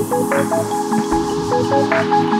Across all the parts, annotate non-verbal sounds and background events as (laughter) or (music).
ありがとうございまし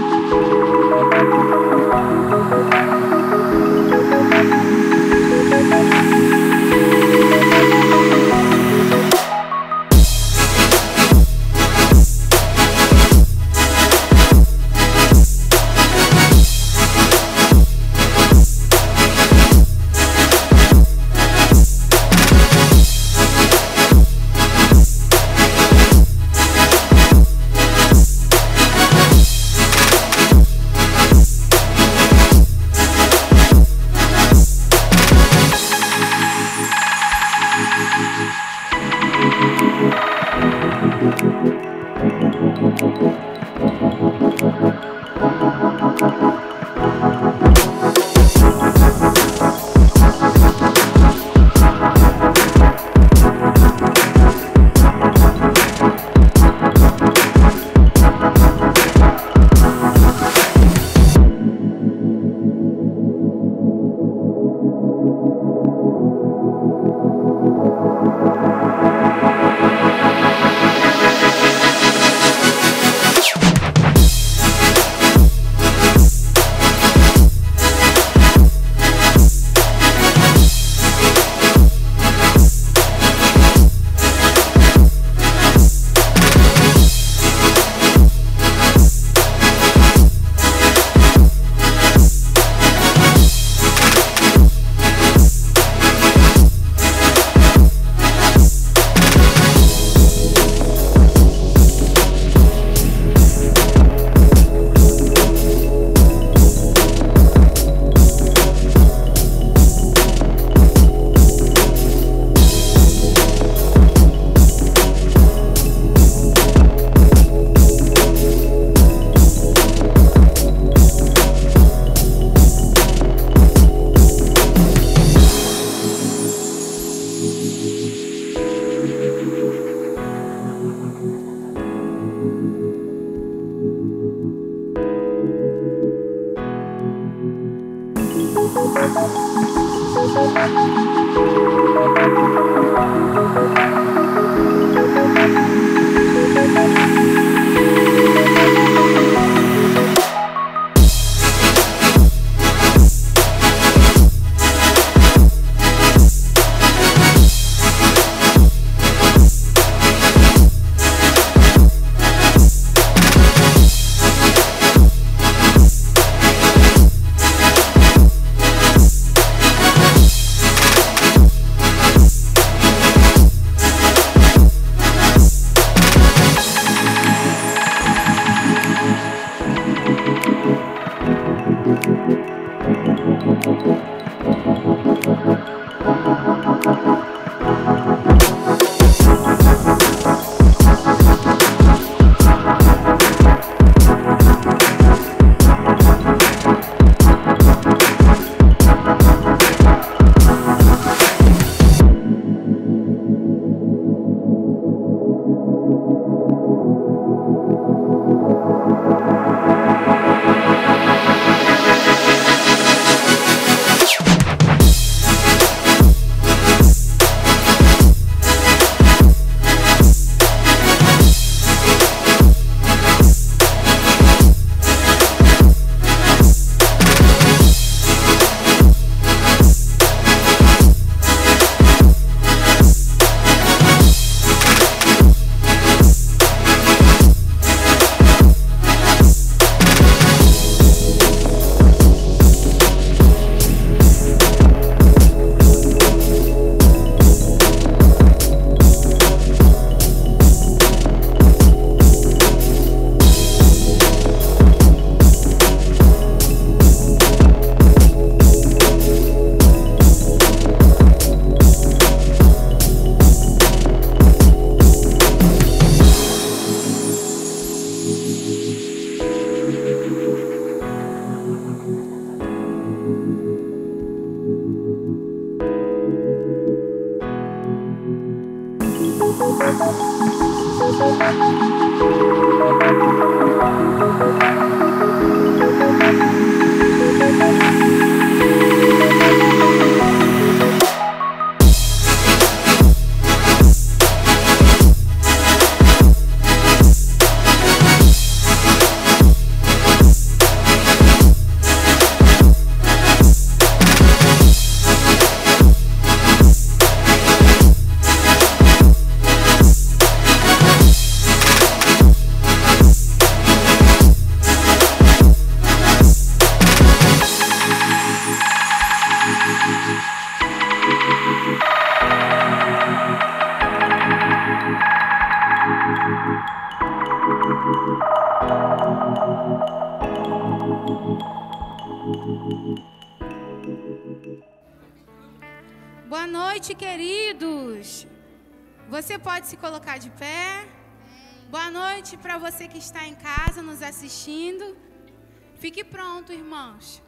irmãos,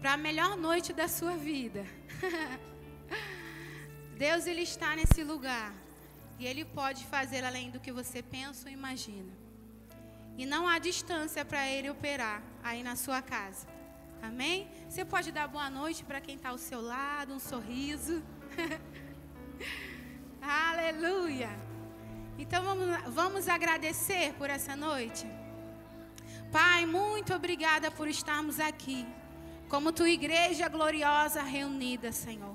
para a melhor noite da sua vida. (laughs) Deus ele está nesse lugar e ele pode fazer além do que você pensa ou imagina. E não há distância para ele operar aí na sua casa. Amém? Você pode dar boa noite para quem está ao seu lado, um sorriso. (laughs) Aleluia. Então vamos, vamos agradecer por essa noite. Pai, muito obrigada por estarmos aqui, como tua igreja gloriosa reunida, Senhor.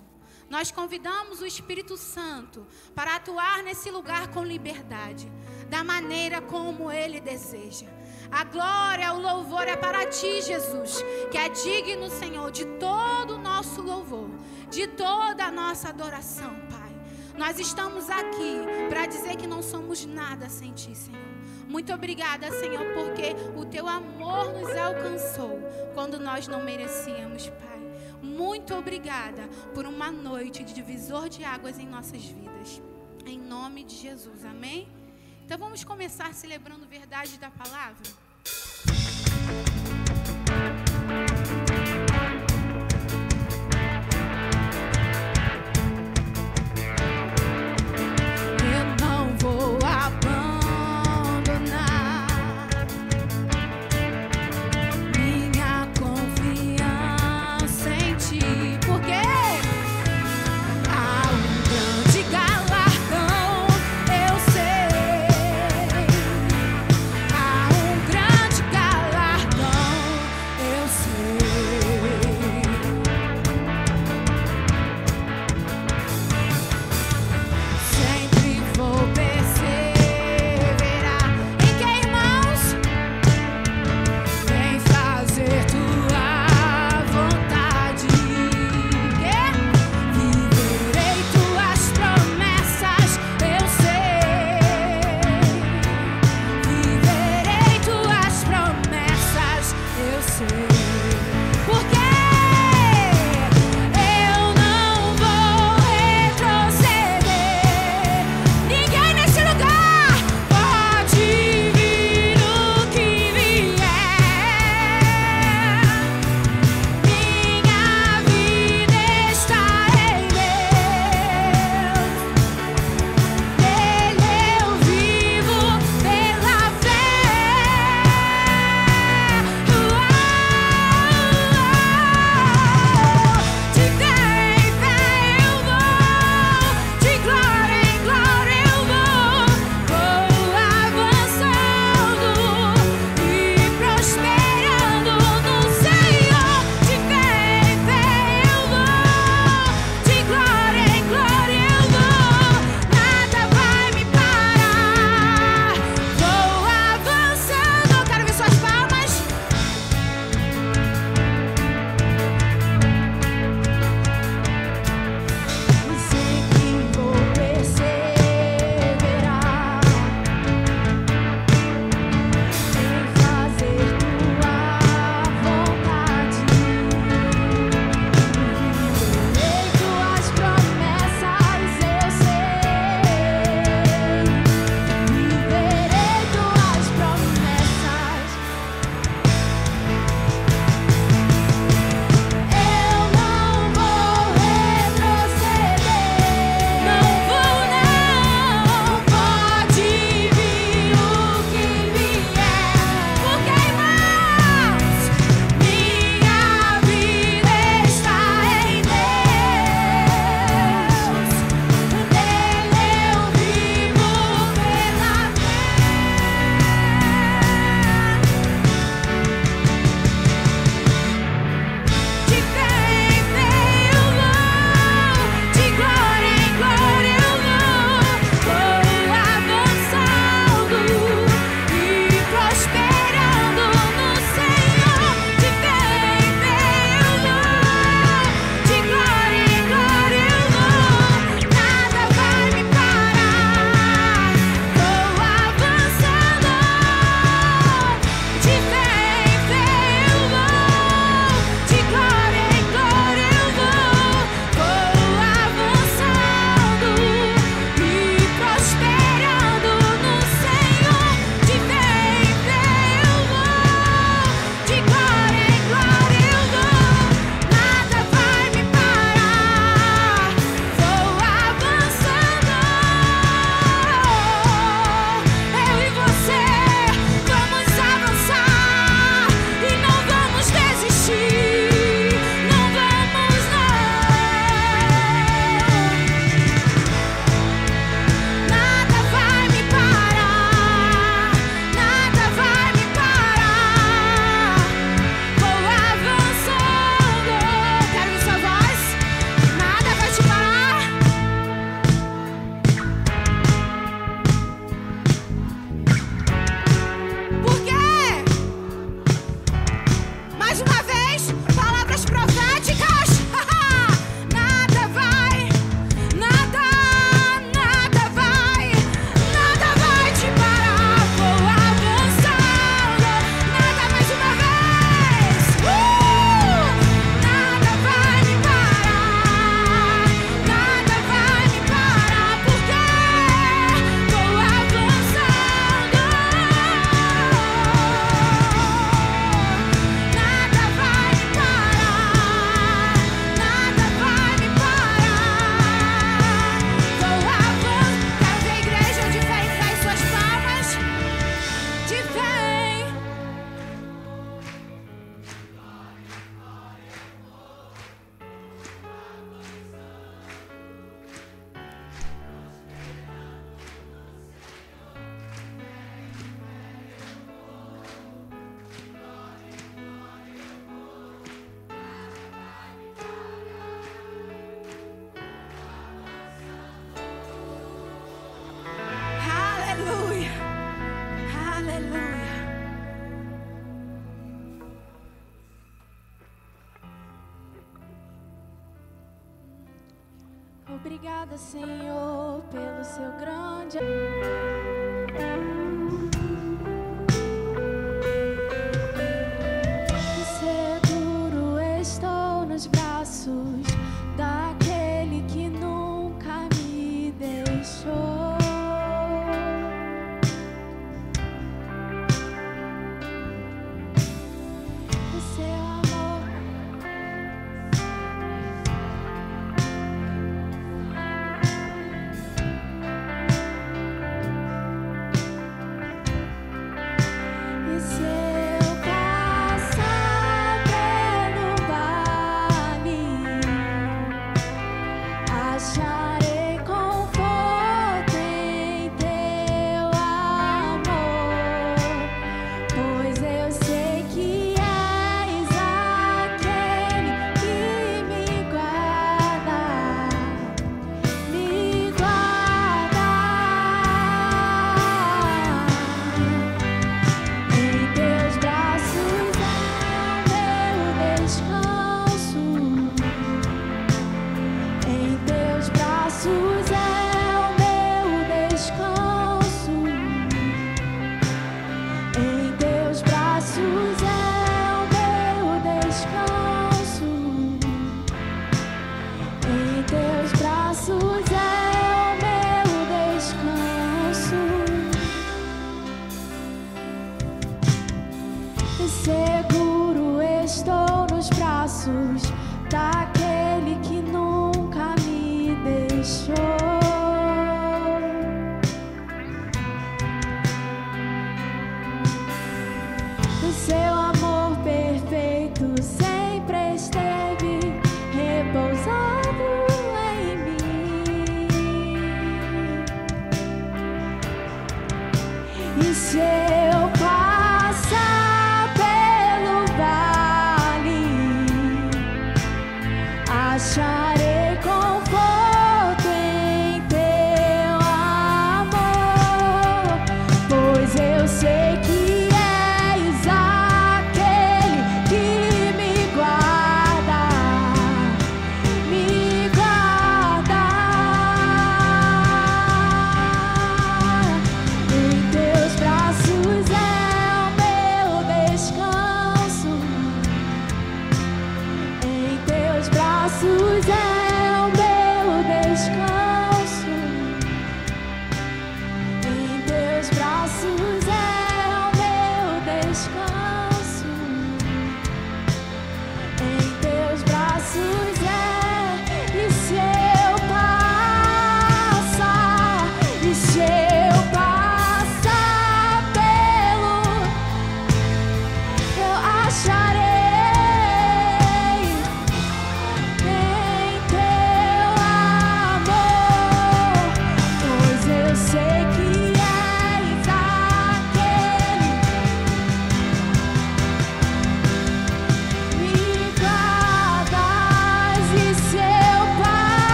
Nós convidamos o Espírito Santo para atuar nesse lugar com liberdade, da maneira como ele deseja. A glória, o louvor é para ti, Jesus, que é digno, Senhor, de todo o nosso louvor, de toda a nossa adoração, Pai. Nós estamos aqui para dizer que não somos nada sem ti, Senhor. Muito obrigada, Senhor, porque o teu amor nos alcançou quando nós não merecíamos, Pai. Muito obrigada por uma noite de divisor de águas em nossas vidas. Em nome de Jesus, amém? Então vamos começar celebrando verdade da palavra? um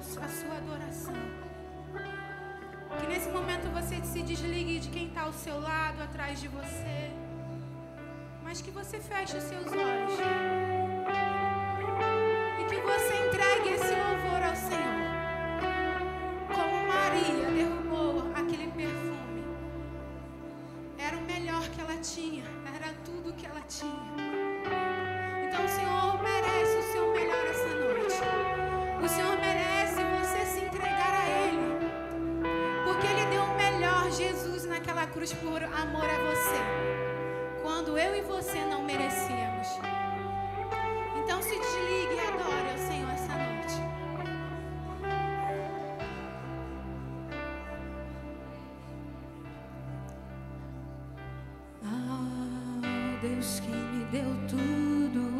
a sua adoração. Que nesse momento você se desligue de quem está ao seu lado, atrás de você. Mas que você feche os seus olhos. E que você entregue esse louvor ao Senhor. Como Maria derrubou aquele perfume. Era o melhor que ela tinha. Era tudo que ela tinha. Então Senhor cruz por amor a você. Quando eu e você não merecíamos. Então se desligue e adore ao Senhor essa noite. Ah, Deus que me deu tudo,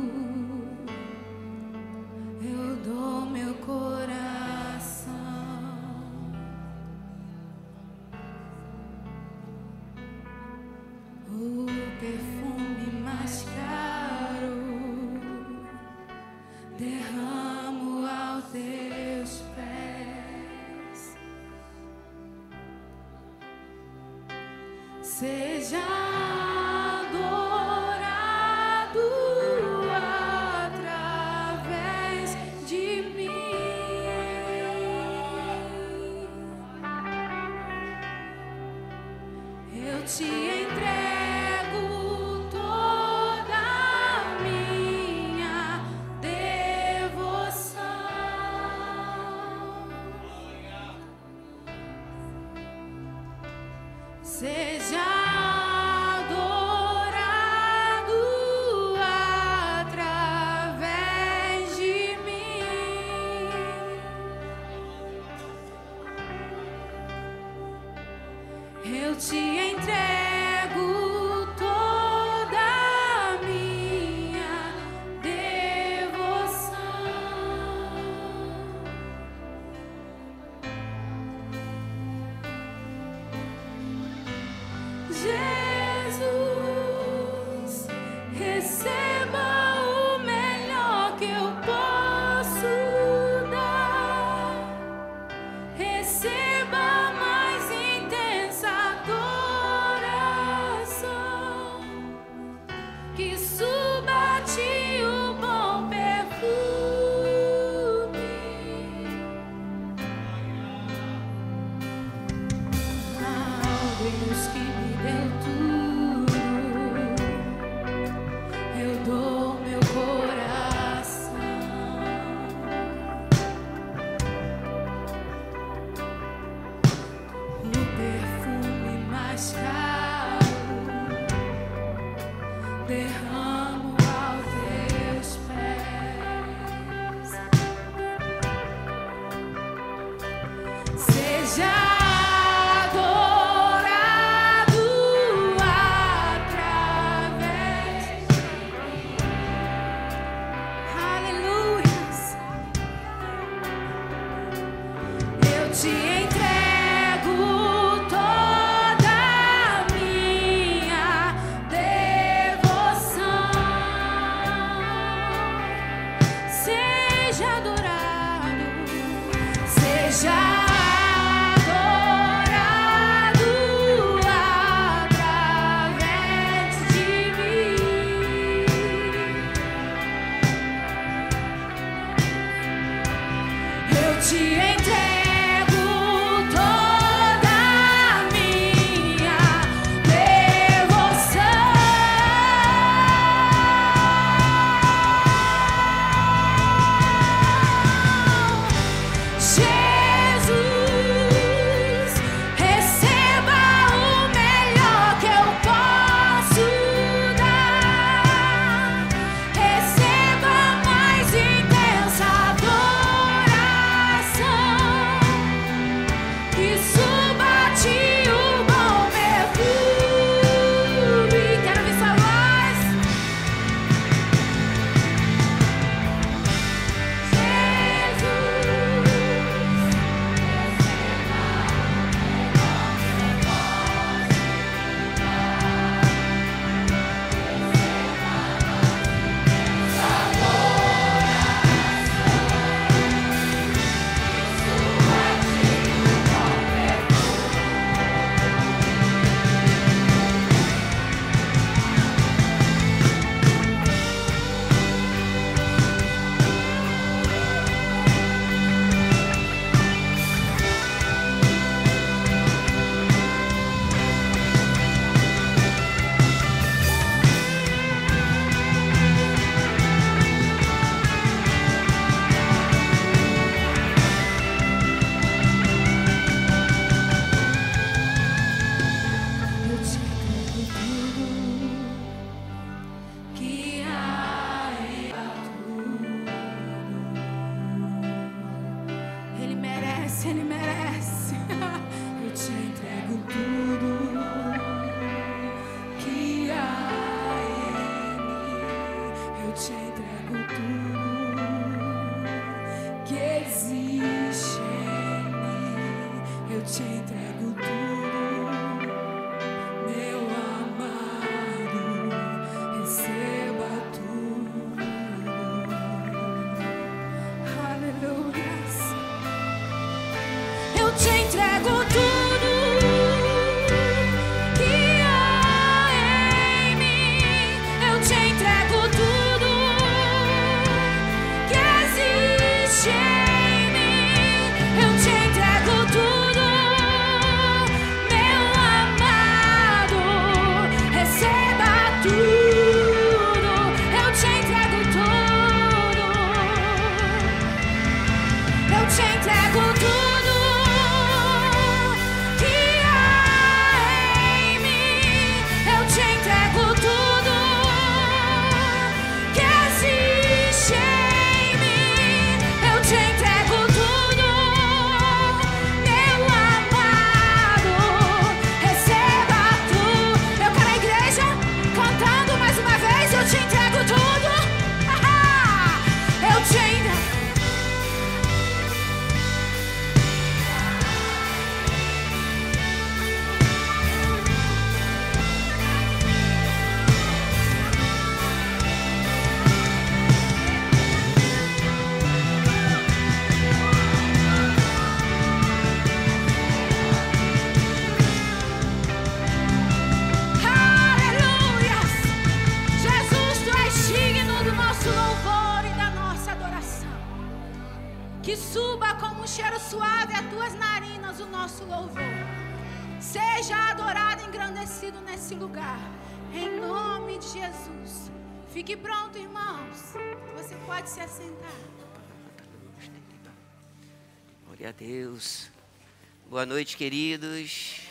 Boa noite, queridos.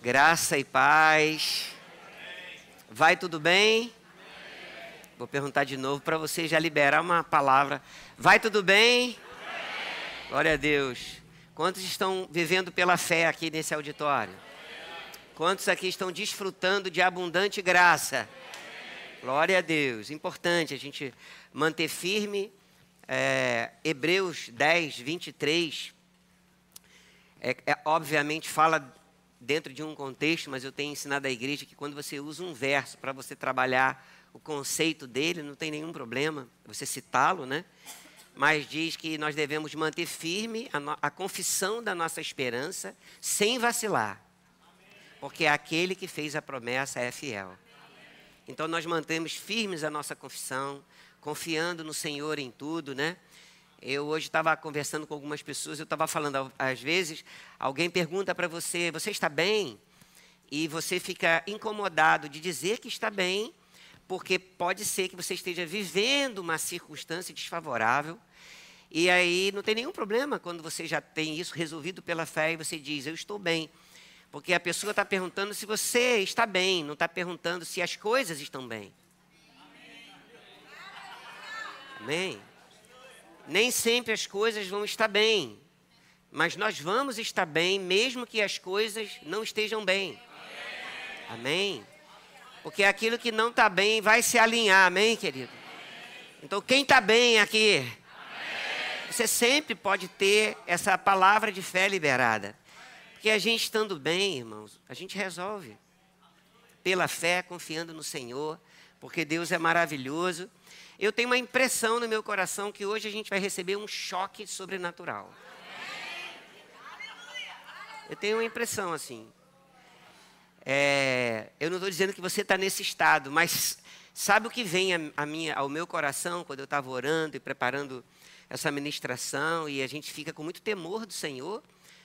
Graça e paz. Vai tudo bem? Vou perguntar de novo para você já liberar uma palavra. Vai tudo bem? Glória a Deus. Quantos estão vivendo pela fé aqui nesse auditório? Quantos aqui estão desfrutando de abundante graça? Glória a Deus. Importante a gente manter firme. É, Hebreus 10, 23. É, é, obviamente fala dentro de um contexto, mas eu tenho ensinado à igreja que quando você usa um verso para você trabalhar o conceito dele, não tem nenhum problema você citá-lo, né? Mas diz que nós devemos manter firme a, no- a confissão da nossa esperança sem vacilar. Porque aquele que fez a promessa é fiel. Então nós mantemos firmes a nossa confissão, confiando no Senhor em tudo, né? Eu hoje estava conversando com algumas pessoas, eu estava falando, às vezes, alguém pergunta para você, você está bem? E você fica incomodado de dizer que está bem, porque pode ser que você esteja vivendo uma circunstância desfavorável. E aí não tem nenhum problema quando você já tem isso resolvido pela fé e você diz, eu estou bem. Porque a pessoa está perguntando se você está bem, não está perguntando se as coisas estão bem. Amém? Nem sempre as coisas vão estar bem, mas nós vamos estar bem mesmo que as coisas não estejam bem. Amém? Porque aquilo que não está bem vai se alinhar, amém, querido? Então, quem está bem aqui? Você sempre pode ter essa palavra de fé liberada. Porque a gente estando bem, irmãos, a gente resolve. Pela fé, confiando no Senhor, porque Deus é maravilhoso. Eu tenho uma impressão no meu coração que hoje a gente vai receber um choque sobrenatural. Eu tenho uma impressão assim. É, eu não estou dizendo que você está nesse estado, mas sabe o que vem a, a minha, ao meu coração quando eu estava orando e preparando essa ministração e a gente fica com muito temor do Senhor,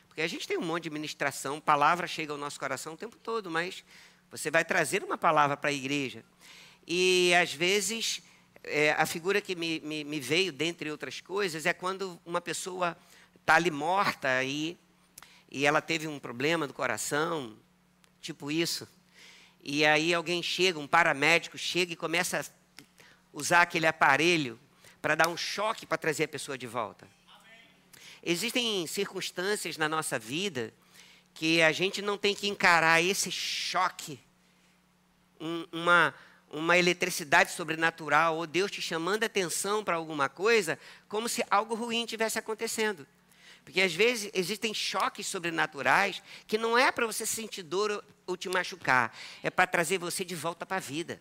porque a gente tem um monte de ministração, palavra chega ao nosso coração o tempo todo, mas você vai trazer uma palavra para a igreja. E às vezes é, a figura que me, me, me veio, dentre outras coisas, é quando uma pessoa está ali morta e, e ela teve um problema do coração, tipo isso. E aí alguém chega, um paramédico chega e começa a usar aquele aparelho para dar um choque para trazer a pessoa de volta. Existem circunstâncias na nossa vida que a gente não tem que encarar esse choque, um, uma, uma eletricidade sobrenatural, ou Deus te chamando a atenção para alguma coisa, como se algo ruim tivesse acontecendo. Porque às vezes existem choques sobrenaturais que não é para você sentir dor ou te machucar, é para trazer você de volta para a vida.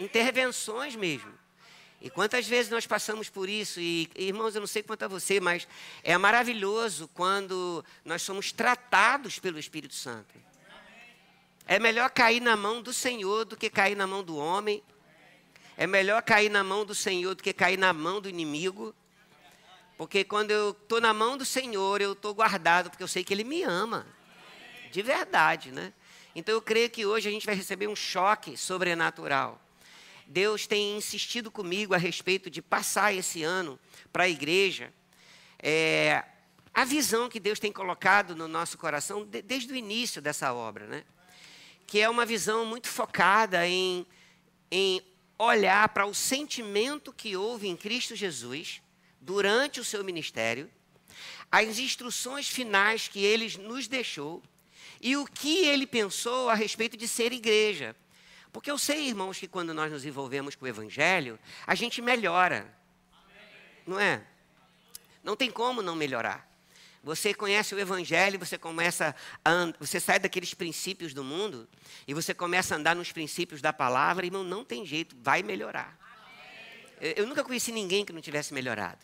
Intervenções mesmo. E quantas vezes nós passamos por isso? E, irmãos, eu não sei quanto a você, mas é maravilhoso quando nós somos tratados pelo Espírito Santo. É melhor cair na mão do Senhor do que cair na mão do homem. É melhor cair na mão do Senhor do que cair na mão do inimigo. Porque quando eu estou na mão do Senhor, eu estou guardado, porque eu sei que Ele me ama. De verdade, né? Então eu creio que hoje a gente vai receber um choque sobrenatural. Deus tem insistido comigo a respeito de passar esse ano para a igreja. É, a visão que Deus tem colocado no nosso coração de, desde o início dessa obra, né? Que é uma visão muito focada em, em olhar para o sentimento que houve em Cristo Jesus durante o seu ministério, as instruções finais que ele nos deixou e o que ele pensou a respeito de ser igreja. Porque eu sei, irmãos, que quando nós nos envolvemos com o Evangelho, a gente melhora. Não é? Não tem como não melhorar. Você conhece o Evangelho, você começa você sai daqueles princípios do mundo e você começa a andar nos princípios da palavra, irmão, não tem jeito, vai melhorar. Eu, eu nunca conheci ninguém que não tivesse melhorado.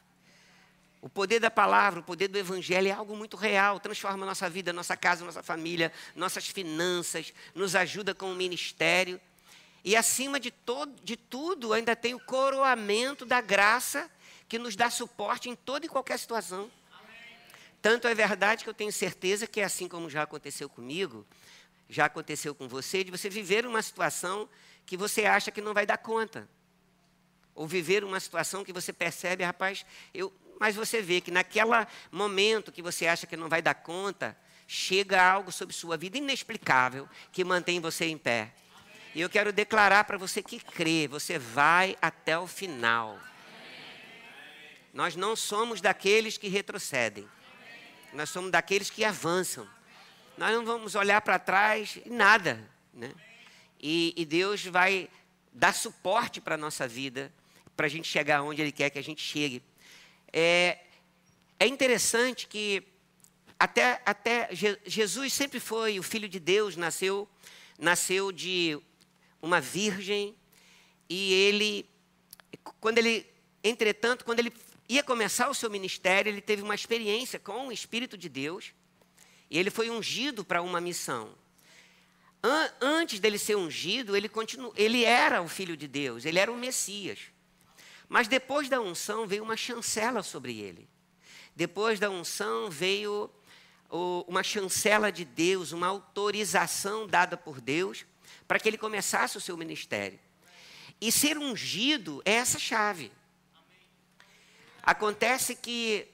O poder da palavra, o poder do evangelho é algo muito real, transforma a nossa vida, nossa casa, nossa família, nossas finanças, nos ajuda com o ministério. E acima de, todo, de tudo, ainda tem o coroamento da graça que nos dá suporte em toda e qualquer situação. Tanto é verdade que eu tenho certeza que é assim como já aconteceu comigo, já aconteceu com você, de você viver uma situação que você acha que não vai dar conta. Ou viver uma situação que você percebe, rapaz, eu, mas você vê que naquele momento que você acha que não vai dar conta, chega algo sobre sua vida inexplicável que mantém você em pé. E eu quero declarar para você que crê, você vai até o final. Nós não somos daqueles que retrocedem. Nós somos daqueles que avançam. Nós não vamos olhar para trás e nada. Né? E, e Deus vai dar suporte para a nossa vida, para a gente chegar onde Ele quer que a gente chegue. É, é interessante que até, até Jesus sempre foi o Filho de Deus, nasceu, nasceu de uma virgem, e ele, quando ele, entretanto, quando ele ia começar o seu ministério, ele teve uma experiência com o Espírito de Deus, e ele foi ungido para uma missão. An antes dele ser ungido, ele, ele era o Filho de Deus, ele era o Messias. Mas depois da unção veio uma chancela sobre ele. Depois da unção veio uma chancela de Deus, uma autorização dada por Deus para que ele começasse o seu ministério. E ser ungido é essa chave. Acontece que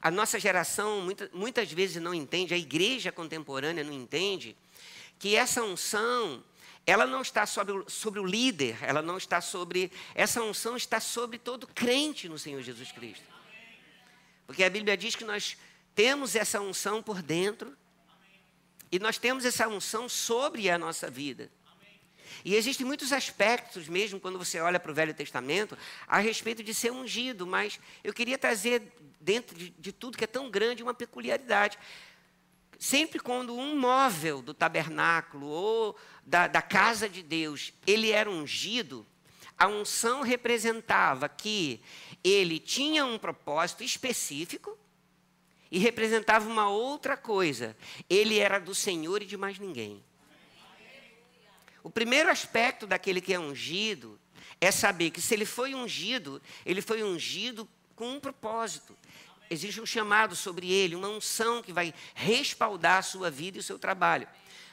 a nossa geração muitas, muitas vezes não entende, a igreja contemporânea não entende, que essa unção ela não está sobre sobre o líder, ela não está sobre. Essa unção está sobre todo crente no Senhor Jesus Cristo. Porque a Bíblia diz que nós temos essa unção por dentro e nós temos essa unção sobre a nossa vida. E existem muitos aspectos, mesmo quando você olha para o Velho Testamento, a respeito de ser ungido, mas eu queria trazer, dentro de, de tudo que é tão grande, uma peculiaridade sempre quando um móvel do tabernáculo ou da, da casa de Deus, ele era ungido, a unção representava que ele tinha um propósito específico e representava uma outra coisa. Ele era do Senhor e de mais ninguém. O primeiro aspecto daquele que é ungido é saber que se ele foi ungido, ele foi ungido com um propósito existe um chamado sobre ele, uma unção que vai respaldar a sua vida e o seu trabalho.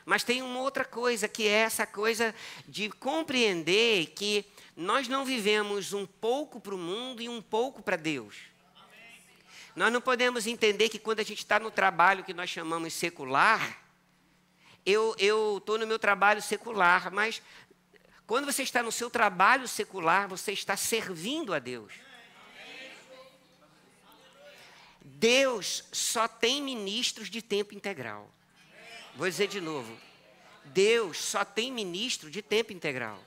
Mas tem uma outra coisa, que é essa coisa de compreender que nós não vivemos um pouco para o mundo e um pouco para Deus. Nós não podemos entender que quando a gente está no trabalho que nós chamamos secular, eu estou no meu trabalho secular, mas quando você está no seu trabalho secular, você está servindo a Deus. Deus só tem ministros de tempo integral. Vou dizer de novo. Deus só tem ministro de tempo integral.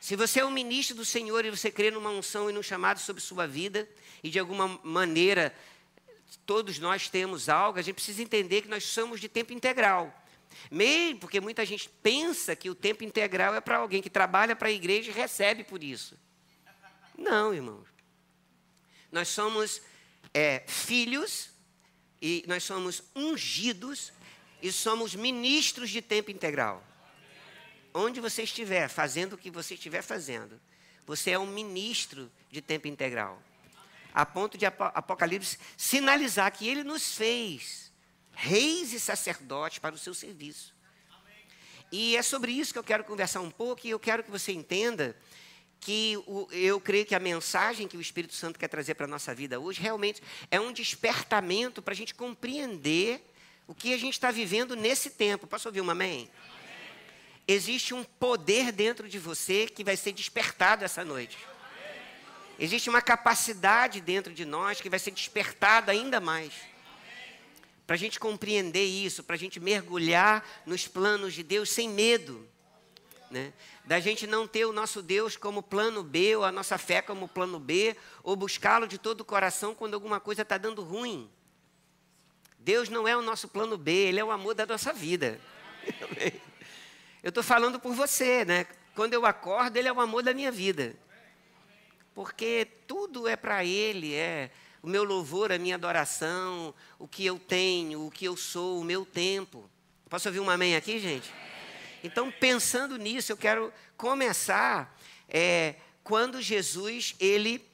Se você é um ministro do Senhor e você crê numa unção e num chamado sobre sua vida, e de alguma maneira todos nós temos algo, a gente precisa entender que nós somos de tempo integral. Mesmo porque muita gente pensa que o tempo integral é para alguém que trabalha para a igreja e recebe por isso. Não, irmãos. Nós somos é, filhos e nós somos ungidos e somos ministros de tempo integral. Onde você estiver, fazendo o que você estiver fazendo, você é um ministro de tempo integral. A ponto de Apocalipse sinalizar que ele nos fez reis e sacerdotes para o seu serviço. E é sobre isso que eu quero conversar um pouco e eu quero que você entenda que o, eu creio que a mensagem que o Espírito Santo quer trazer para a nossa vida hoje realmente é um despertamento para a gente compreender o que a gente está vivendo nesse tempo. Posso ouvir um amém? Existe um poder dentro de você que vai ser despertado essa noite. Existe uma capacidade dentro de nós que vai ser despertada ainda mais. Para a gente compreender isso, para a gente mergulhar nos planos de Deus sem medo. Né? Da gente não ter o nosso Deus como plano B, ou a nossa fé como plano B, ou buscá-lo de todo o coração quando alguma coisa está dando ruim. Deus não é o nosso plano B, Ele é o amor da nossa vida. (laughs) Eu estou falando por você, né? Quando eu acordo, Ele é o amor da minha vida. Porque tudo é para Ele, é o meu louvor, a minha adoração, o que eu tenho, o que eu sou, o meu tempo. Posso ouvir um amém aqui, gente? Então, pensando nisso, eu quero começar é, quando Jesus ele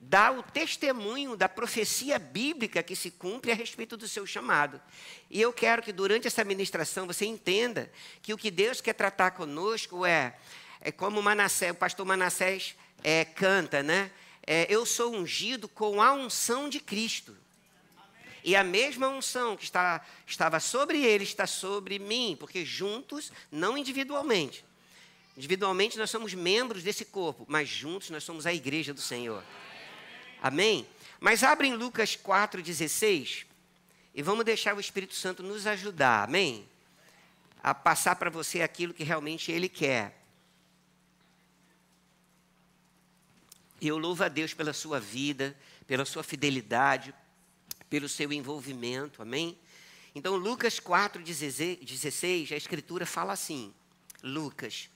dá o testemunho da profecia bíblica que se cumpre a respeito do seu chamado. E eu quero que durante essa ministração você entenda que o que Deus quer tratar conosco é, é como Manassés, o pastor Manassés é, canta, né? É, eu sou ungido com a unção de Cristo. E a mesma unção que está, estava sobre ele está sobre mim, porque juntos, não individualmente. Individualmente nós somos membros desse corpo, mas juntos nós somos a igreja do Senhor. Amém? Mas abre em Lucas 4,16 e vamos deixar o Espírito Santo nos ajudar, amém? A passar para você aquilo que realmente Ele quer. Eu louvo a Deus pela sua vida, pela sua fidelidade, pelo seu envolvimento, amém? Então, Lucas 4, 16, a Escritura fala assim: Lucas,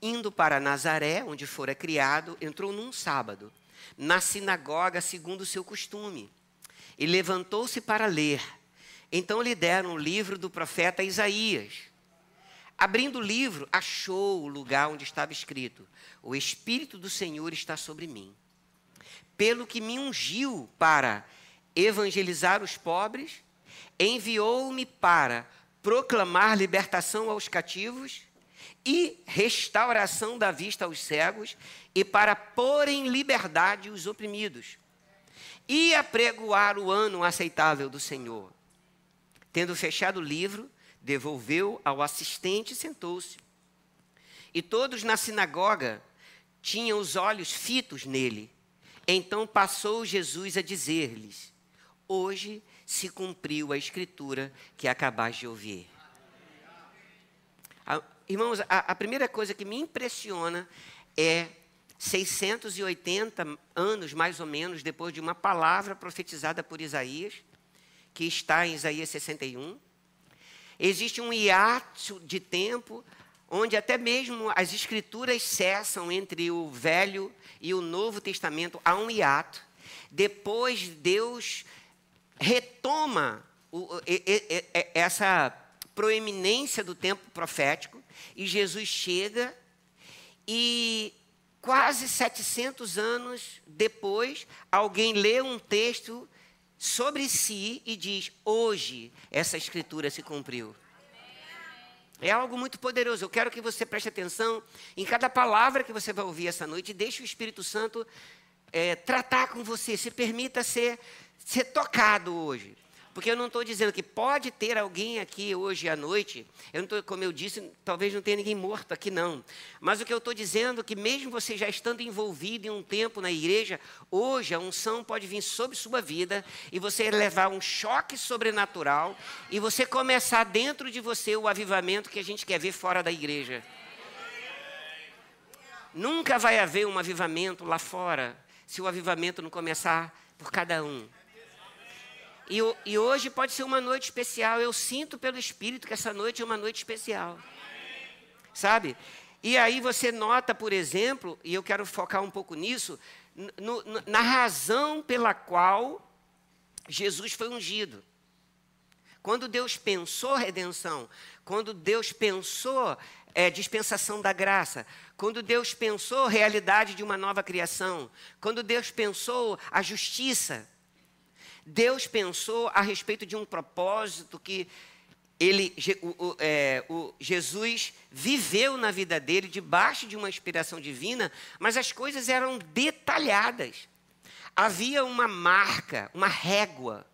indo para Nazaré, onde fora criado, entrou num sábado, na sinagoga, segundo o seu costume, e levantou-se para ler. Então lhe deram o livro do profeta Isaías. Abrindo o livro, achou o lugar onde estava escrito: O Espírito do Senhor está sobre mim, pelo que me ungiu para evangelizar os pobres, enviou-me para proclamar libertação aos cativos e restauração da vista aos cegos e para pôr em liberdade os oprimidos e apregoar o ano aceitável do Senhor. Tendo fechado o livro, devolveu ao assistente e sentou-se. E todos na sinagoga tinham os olhos fitos nele. Então passou Jesus a dizer-lhes: Hoje se cumpriu a escritura que acabais de ouvir. Ah, irmãos, a, a primeira coisa que me impressiona é 680 anos, mais ou menos, depois de uma palavra profetizada por Isaías, que está em Isaías 61. Existe um hiato de tempo onde até mesmo as escrituras cessam entre o Velho e o Novo Testamento. Há um hiato. Depois Deus retoma o, essa proeminência do tempo profético e Jesus chega e quase 700 anos depois, alguém lê um texto sobre si e diz: Hoje essa escritura se cumpriu. É algo muito poderoso. Eu quero que você preste atenção em cada palavra que você vai ouvir essa noite deixe o Espírito Santo é, tratar com você. Se permita ser ser tocado hoje. Porque eu não estou dizendo que pode ter alguém aqui hoje à noite. Eu não tô, como eu disse, talvez não tenha ninguém morto aqui, não. Mas o que eu estou dizendo é que, mesmo você já estando envolvido em um tempo na igreja, hoje a unção pode vir sobre sua vida e você levar um choque sobrenatural e você começar dentro de você o avivamento que a gente quer ver fora da igreja. Nunca vai haver um avivamento lá fora se o avivamento não começar por cada um. E, e, hoje pode ser uma noite especial. Eu sinto pelo Espírito que essa noite é uma noite especial. Sabe? E aí você nota, por exemplo, e eu quero focar um pouco nisso, no, no, na razão pela qual Jesus foi ungido. Quando Deus pensou redenção, quando Deus pensou é, dispensação da graça, quando Deus pensou realidade de uma nova criação, quando Deus pensou a justiça, Deus pensou a respeito de um propósito que ele, o, o, é, o, Jesus viveu na vida dele debaixo de uma inspiração divina, mas as coisas eram detalhadas. Havia uma marca, uma régua,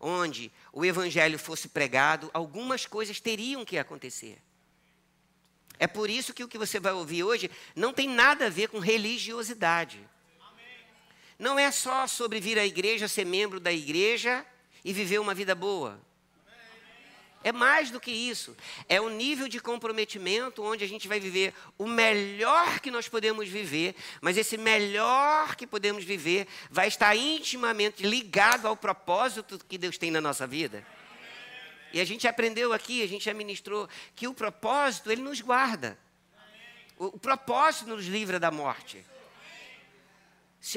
onde o evangelho fosse pregado, algumas coisas teriam que acontecer. É por isso que o que você vai ouvir hoje não tem nada a ver com religiosidade. Não é só sobre vir à igreja, ser membro da igreja e viver uma vida boa. É mais do que isso. É um nível de comprometimento onde a gente vai viver o melhor que nós podemos viver, mas esse melhor que podemos viver vai estar intimamente ligado ao propósito que Deus tem na nossa vida. E a gente aprendeu aqui, a gente já ministrou, que o propósito, ele nos guarda. O, o propósito nos livra da morte.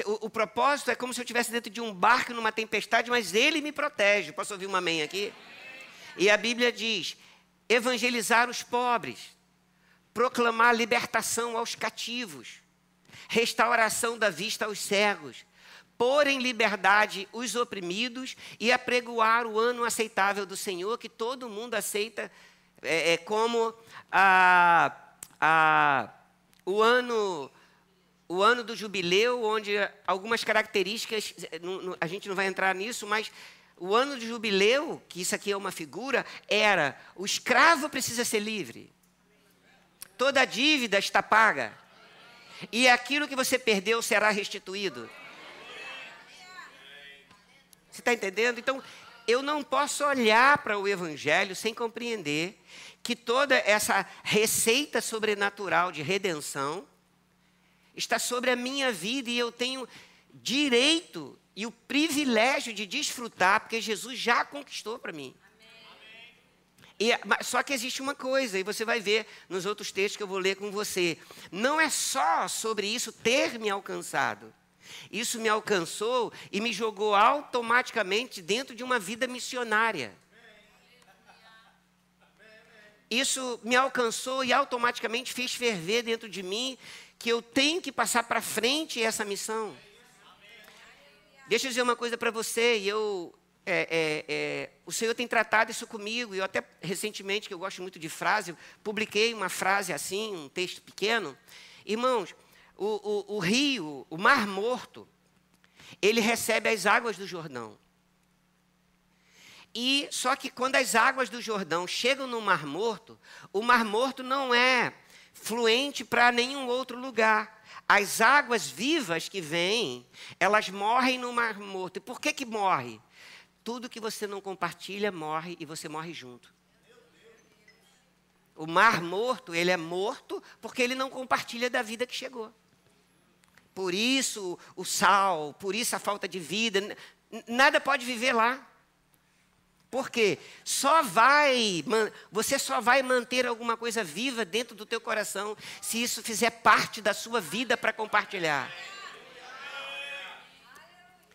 O, o, propósito é como se eu estivesse dentro de um barco numa tempestade, mas ele me protege. Posso ouvir uma amém aqui? E a Bíblia diz: evangelizar os pobres, proclamar libertação aos cativos, restauração da vista aos cegos, pôr em liberdade os oprimidos e apregoar o ano aceitável do Senhor, que todo mundo aceita é, é como a, a, o ano o ano do jubileu, onde algumas características, a gente não vai entrar nisso, mas o ano de jubileu, que isso aqui é uma figura, era o escravo precisa ser livre. Toda dívida está paga. E aquilo que você perdeu será restituído. Você está entendendo? Então, eu não posso olhar para o Evangelho sem compreender que toda essa receita sobrenatural de redenção está sobre a minha vida e eu tenho direito e o privilégio de desfrutar, porque Jesus já conquistou para mim. E, só que existe uma coisa, e você vai ver nos outros textos que eu vou ler com você. Não é só sobre isso ter me alcançado. Isso me alcançou e me jogou automaticamente dentro de uma vida missionária. Isso me alcançou e automaticamente fez ferver dentro de mim que eu tenho que passar para frente essa missão. Deixa eu dizer uma coisa para você, e eu, é, é, é, o Senhor tem tratado isso comigo, e eu até recentemente, que eu gosto muito de frase, publiquei uma frase assim, um texto pequeno. Irmãos, o, o, o rio, o mar morto, ele recebe as águas do Jordão. E só que quando as águas do Jordão chegam no Mar Morto, o Mar Morto não é fluente para nenhum outro lugar. As águas vivas que vêm, elas morrem no mar morto. E por que que morre? Tudo que você não compartilha morre e você morre junto. O mar morto, ele é morto porque ele não compartilha da vida que chegou. Por isso o sal, por isso a falta de vida, nada pode viver lá. Porque só vai, você só vai manter alguma coisa viva dentro do teu coração se isso fizer parte da sua vida para compartilhar.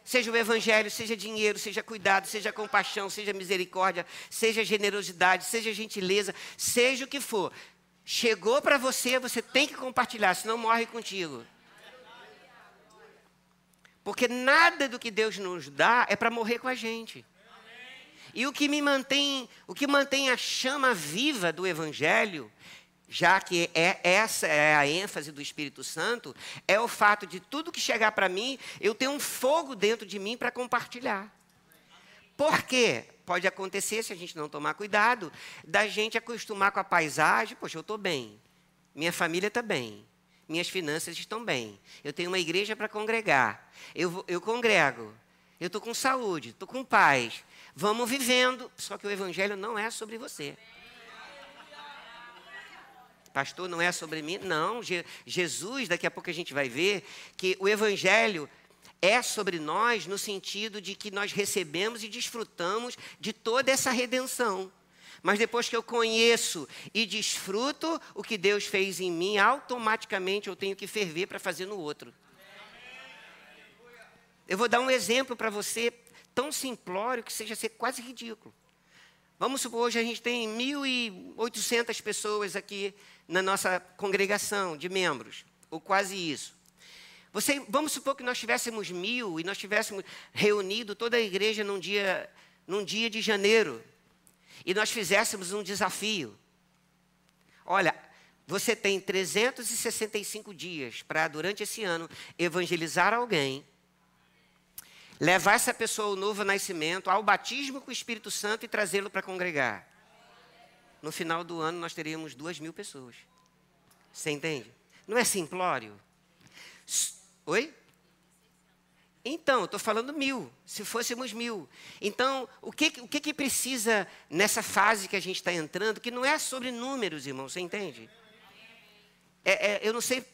Seja o evangelho, seja dinheiro, seja cuidado, seja compaixão, seja misericórdia, seja generosidade, seja gentileza, seja o que for. Chegou para você, você tem que compartilhar, senão morre contigo. Porque nada do que Deus nos dá é para morrer com a gente. E o que me mantém, o que mantém a chama viva do evangelho, já que é essa é a ênfase do Espírito Santo, é o fato de tudo que chegar para mim, eu ter um fogo dentro de mim para compartilhar. Por quê? Pode acontecer, se a gente não tomar cuidado, da gente acostumar com a paisagem, poxa, eu estou bem, minha família está bem, minhas finanças estão bem, eu tenho uma igreja para congregar, eu, eu congrego, eu estou com saúde, estou com paz, Vamos vivendo, só que o evangelho não é sobre você. Pastor, não é sobre mim? Não, Je Jesus, daqui a pouco a gente vai ver que o Evangelho é sobre nós no sentido de que nós recebemos e desfrutamos de toda essa redenção. Mas depois que eu conheço e desfruto o que Deus fez em mim, automaticamente eu tenho que ferver para fazer no outro. Eu vou dar um exemplo para você tão simplório que seja ser quase ridículo. Vamos supor, hoje a gente tem 1.800 pessoas aqui na nossa congregação de membros, ou quase isso. Você, vamos supor que nós tivéssemos mil e nós tivéssemos reunido toda a igreja num dia, num dia de janeiro e nós fizéssemos um desafio. Olha, você tem 365 dias para, durante esse ano, evangelizar alguém, levar essa pessoa ao novo nascimento, ao batismo com o Espírito Santo e trazê-lo para congregar. No final do ano, nós teríamos duas mil pessoas. Você entende? Não é simplório? Oi? Então, estou falando mil, se fôssemos mil. Então, o que, o que, que precisa nessa fase que a gente está entrando, que não é sobre números, irmão, você entende? É, é, eu não sei,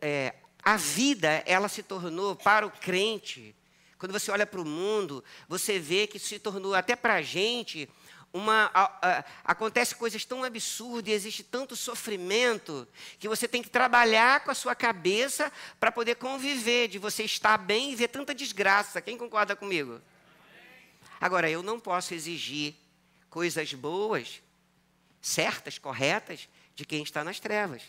é, a vida, ela se tornou para o crente, quando você olha para o mundo, você vê que se tornou até para a gente uma, a, a, acontece coisas tão absurdas existe tanto sofrimento que você tem que trabalhar com a sua cabeça para poder conviver, de você estar bem e ver tanta desgraça. Quem concorda comigo? Agora, eu não posso exigir coisas boas, certas, corretas, de quem está nas trevas.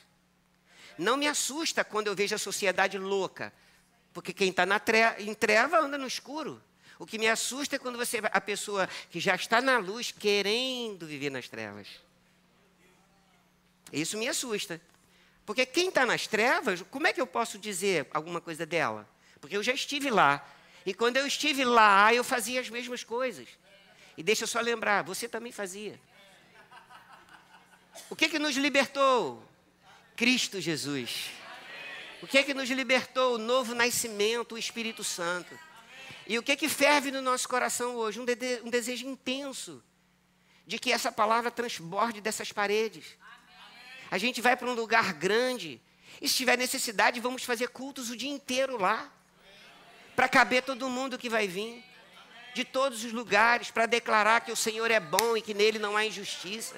Não me assusta quando eu vejo a sociedade louca, porque quem está em treva anda no escuro. O que me assusta é quando você a pessoa que já está na luz querendo viver nas trevas. Isso me assusta. Porque quem está nas trevas, como é que eu posso dizer alguma coisa dela? Porque eu já estive lá. E quando eu estive lá, eu fazia as mesmas coisas. E deixa eu só lembrar, você também fazia. O que que nos libertou? Cristo Jesus. O que que nos libertou? O novo nascimento, o Espírito Santo. E o que que ferve no nosso coração hoje? Um, de, um desejo intenso de que essa palavra transborde dessas paredes. A gente vai para um lugar grande e se tiver necessidade, vamos fazer cultos o dia inteiro lá. Para caber todo mundo que vai vir. De todos os lugares, para declarar que o Senhor é bom e que nele não há injustiça.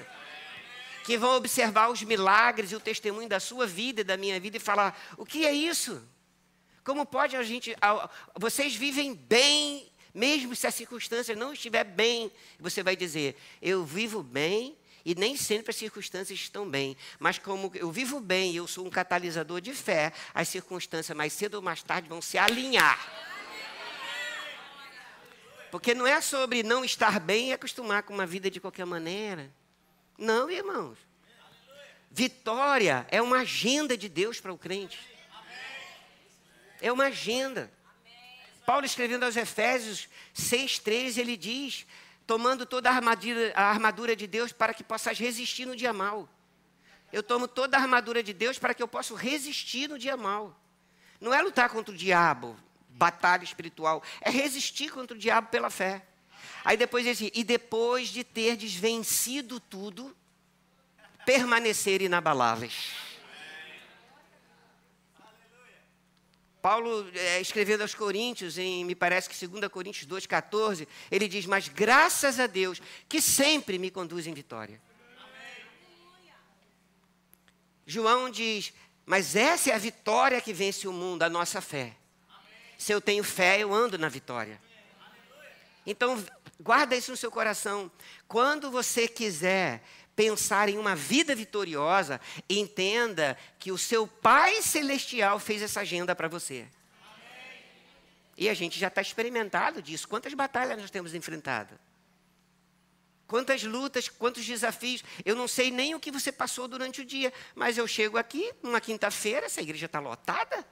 Que vão observar os milagres e o testemunho da sua vida e da minha vida e falar: o que é isso? Como pode a gente. Vocês vivem bem, mesmo se a circunstância não estiver bem. Você vai dizer: Eu vivo bem e nem sempre as circunstâncias estão bem. Mas como eu vivo bem e eu sou um catalisador de fé, as circunstâncias mais cedo ou mais tarde vão se alinhar. Porque não é sobre não estar bem e acostumar com uma vida de qualquer maneira. Não, irmãos. Vitória é uma agenda de Deus para o crente. É uma agenda. Paulo escrevendo aos Efésios 6,13, ele diz: tomando toda a armadura, a armadura de Deus para que possas resistir no dia mal. Eu tomo toda a armadura de Deus para que eu possa resistir no dia mal. Não é lutar contra o diabo, batalha espiritual, é resistir contra o diabo pela fé. Aí depois diz, e depois de ter desvencido tudo, permanecer inabaláveis. Paulo, é, escrevendo aos Coríntios, em, me parece que 2 Coríntios 2,14, ele diz: Mas graças a Deus, que sempre me conduz em vitória. Amém. João diz: Mas essa é a vitória que vence o mundo, a nossa fé. Amém. Se eu tenho fé, eu ando na vitória. Então, guarda isso no seu coração. Quando você quiser pensar em uma vida vitoriosa, entenda que o seu Pai Celestial fez essa agenda para você. Amém. E a gente já está experimentado disso. Quantas batalhas nós temos enfrentado? Quantas lutas, quantos desafios. Eu não sei nem o que você passou durante o dia, mas eu chego aqui, numa quinta-feira, essa igreja está lotada.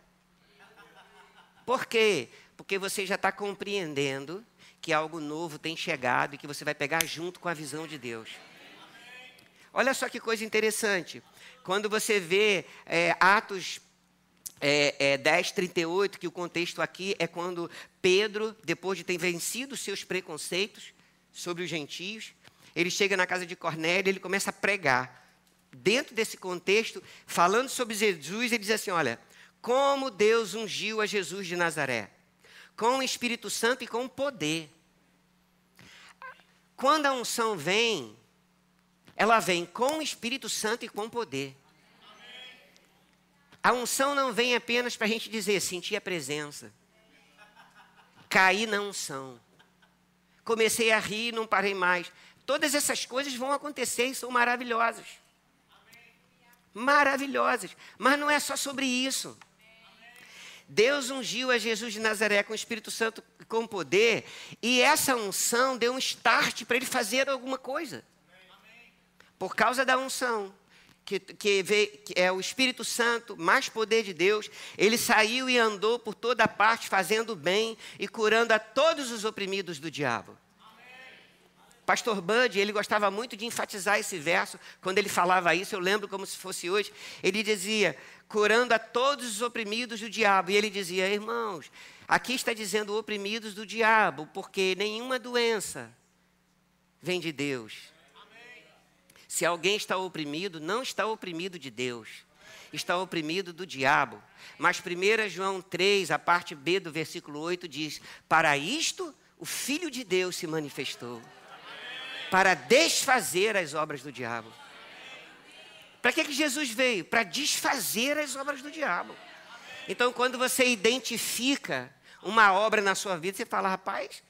Por quê? Porque você já está compreendendo que algo novo tem chegado e que você vai pegar junto com a visão de Deus. Olha só que coisa interessante. Quando você vê é, Atos é, é, 10, 38, que o contexto aqui é quando Pedro, depois de ter vencido seus preconceitos sobre os gentios, ele chega na casa de Cornélio e ele começa a pregar. dentro desse contexto, falando sobre Jesus, ele diz assim: olha, como Deus ungiu a Jesus de Nazaré, com o Espírito Santo e com poder. Quando a unção vem, ela vem com o Espírito Santo e com poder. A unção não vem apenas para a gente dizer, sentir a presença. Caí na unção. Comecei a rir, não parei mais. Todas essas coisas vão acontecer e são maravilhosas. Maravilhosas. Mas não é só sobre isso. Deus ungiu a Jesus de Nazaré com o Espírito Santo com poder, e essa unção deu um start para ele fazer alguma coisa. Por causa da unção, que, que, veio, que é o Espírito Santo, mais poder de Deus, ele saiu e andou por toda parte fazendo bem e curando a todos os oprimidos do diabo. Pastor Bud, ele gostava muito de enfatizar esse verso. Quando ele falava isso, eu lembro como se fosse hoje. Ele dizia, curando a todos os oprimidos do diabo. E ele dizia, irmãos, aqui está dizendo oprimidos do diabo, porque nenhuma doença vem de Deus. Se alguém está oprimido, não está oprimido de Deus, está oprimido do diabo. Mas 1 João 3, a parte B do versículo 8 diz: Para isto o Filho de Deus se manifestou para desfazer as obras do diabo. Para que, que Jesus veio? Para desfazer as obras do diabo. Então, quando você identifica uma obra na sua vida, você fala, rapaz,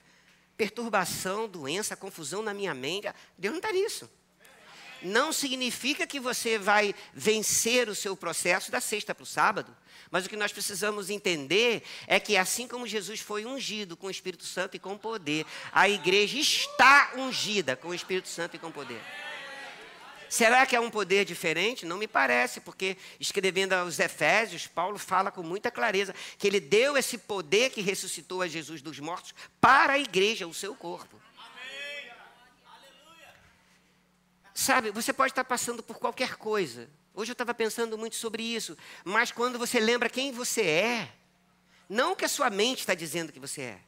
perturbação, doença, confusão na minha mente, Deus não está nisso. Não significa que você vai vencer o seu processo da sexta para o sábado. Mas o que nós precisamos entender é que, assim como Jesus foi ungido com o Espírito Santo e com poder, a igreja está ungida com o Espírito Santo e com poder. Será que é um poder diferente? Não me parece, porque escrevendo aos Efésios, Paulo fala com muita clareza que ele deu esse poder que ressuscitou a Jesus dos mortos para a igreja, o seu corpo. Sabe, você pode estar passando por qualquer coisa, Hoje eu estava pensando muito sobre isso. Mas quando você lembra quem você é, não que a sua mente está dizendo que você é,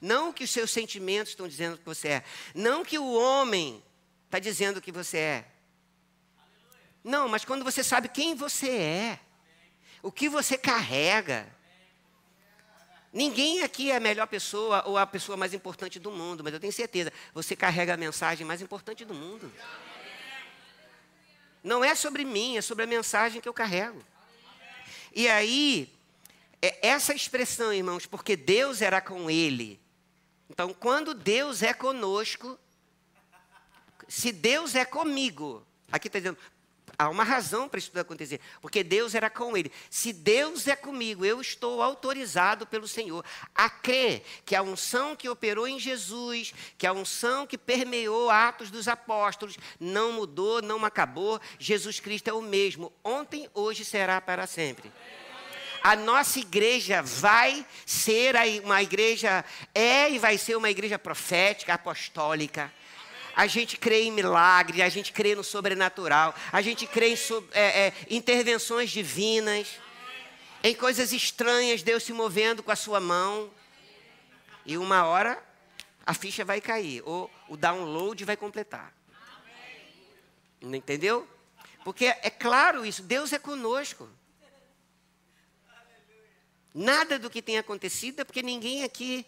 não que os seus sentimentos estão dizendo que você é, não que o homem está dizendo que você é. Não, mas quando você sabe quem você é, o que você carrega. Ninguém aqui é a melhor pessoa ou a pessoa mais importante do mundo, mas eu tenho certeza, você carrega a mensagem mais importante do mundo. Não é sobre mim, é sobre a mensagem que eu carrego. E aí, é essa expressão, irmãos, porque Deus era com ele. Então, quando Deus é conosco, se Deus é comigo, aqui está dizendo, há uma razão para isso tudo acontecer, porque Deus era com ele. Se Deus é comigo, eu estou autorizado pelo Senhor a crer que a unção que operou em Jesus, que a unção que permeou Atos dos Apóstolos, não mudou, não acabou. Jesus Cristo é o mesmo, ontem, hoje será para sempre a nossa igreja vai ser uma igreja, é e vai ser uma igreja profética, apostólica a gente crê em milagre, a gente crê no sobrenatural, a gente crê em é, é, intervenções divinas, em coisas estranhas, Deus se movendo com a sua mão. E uma hora a ficha vai cair, ou o download vai completar. Entendeu? Porque é claro isso, Deus é conosco. Nada do que tem acontecido é porque ninguém aqui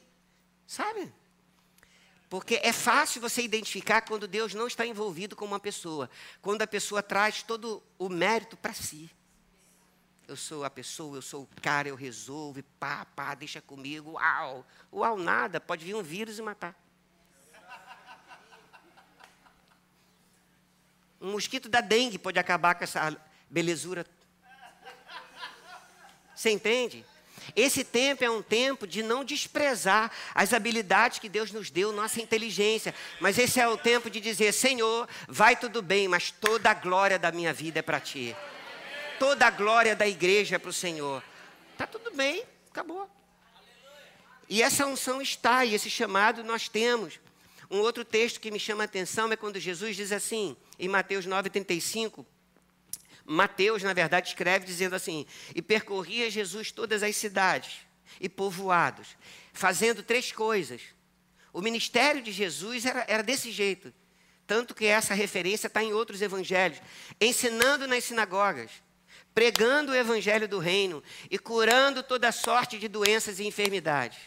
sabe. Porque é fácil você identificar quando Deus não está envolvido com uma pessoa, quando a pessoa traz todo o mérito para si. Eu sou a pessoa, eu sou o cara, eu resolvo, pá, pá, deixa comigo, uau. Uau, nada, pode vir um vírus e matar. Um mosquito da dengue pode acabar com essa belezura. Você entende? Esse tempo é um tempo de não desprezar as habilidades que Deus nos deu, nossa inteligência. Mas esse é o tempo de dizer: Senhor, vai tudo bem, mas toda a glória da minha vida é para Ti. Toda a glória da igreja é para o Senhor. Está tudo bem, acabou. E essa unção está, e esse chamado nós temos. Um outro texto que me chama a atenção é quando Jesus diz assim, em Mateus 9,35. Mateus, na verdade, escreve dizendo assim: E percorria Jesus todas as cidades e povoados, fazendo três coisas. O ministério de Jesus era, era desse jeito: Tanto que essa referência está em outros evangelhos. Ensinando nas sinagogas, pregando o evangelho do reino e curando toda sorte de doenças e enfermidades.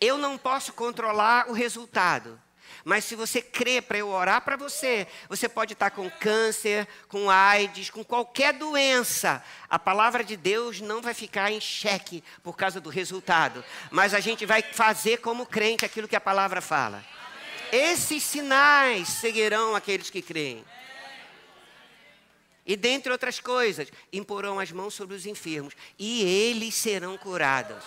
Eu não posso controlar o resultado. Mas se você crê para eu orar para você, você pode estar com câncer, com AIDS, com qualquer doença. A palavra de Deus não vai ficar em xeque por causa do resultado. Mas a gente vai fazer como crente aquilo que a palavra fala. Esses sinais seguirão aqueles que creem. E dentre outras coisas, imporão as mãos sobre os enfermos e eles serão curados.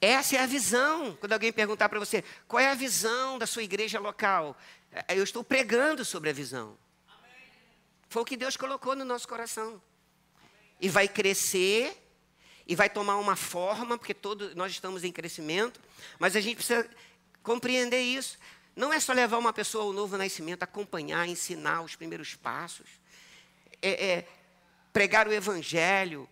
Essa é a visão. Quando alguém perguntar para você, qual é a visão da sua igreja local? Eu estou pregando sobre a visão. Foi o que Deus colocou no nosso coração. E vai crescer, e vai tomar uma forma, porque todos nós estamos em crescimento, mas a gente precisa compreender isso. Não é só levar uma pessoa ao novo nascimento, acompanhar, ensinar os primeiros passos, é, é pregar o evangelho,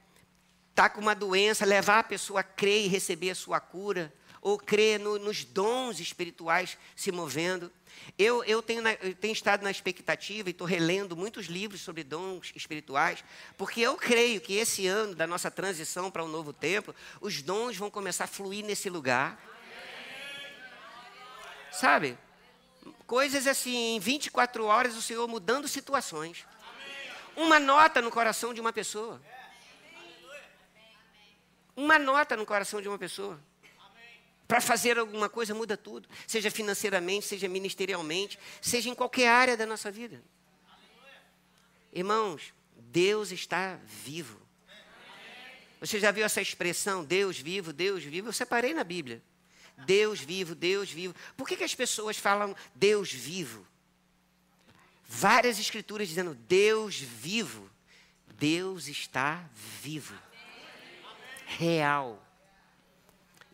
está com uma doença, levar a pessoa a crer e receber a sua cura, ou crer no, nos dons espirituais se movendo. Eu, eu, tenho, na, eu tenho estado na expectativa e estou relendo muitos livros sobre dons espirituais, porque eu creio que esse ano da nossa transição para um novo tempo, os dons vão começar a fluir nesse lugar. Sabe? Coisas assim, em 24 horas o Senhor mudando situações. Uma nota no coração de uma pessoa. Uma nota no coração de uma pessoa. Para fazer alguma coisa muda tudo, seja financeiramente, seja ministerialmente, seja em qualquer área da nossa vida. Irmãos, Deus está vivo. Você já viu essa expressão, Deus vivo, Deus vivo? Eu separei na Bíblia. Deus vivo, Deus vivo. Por que, que as pessoas falam Deus vivo? Várias escrituras dizendo Deus vivo. Deus está vivo real.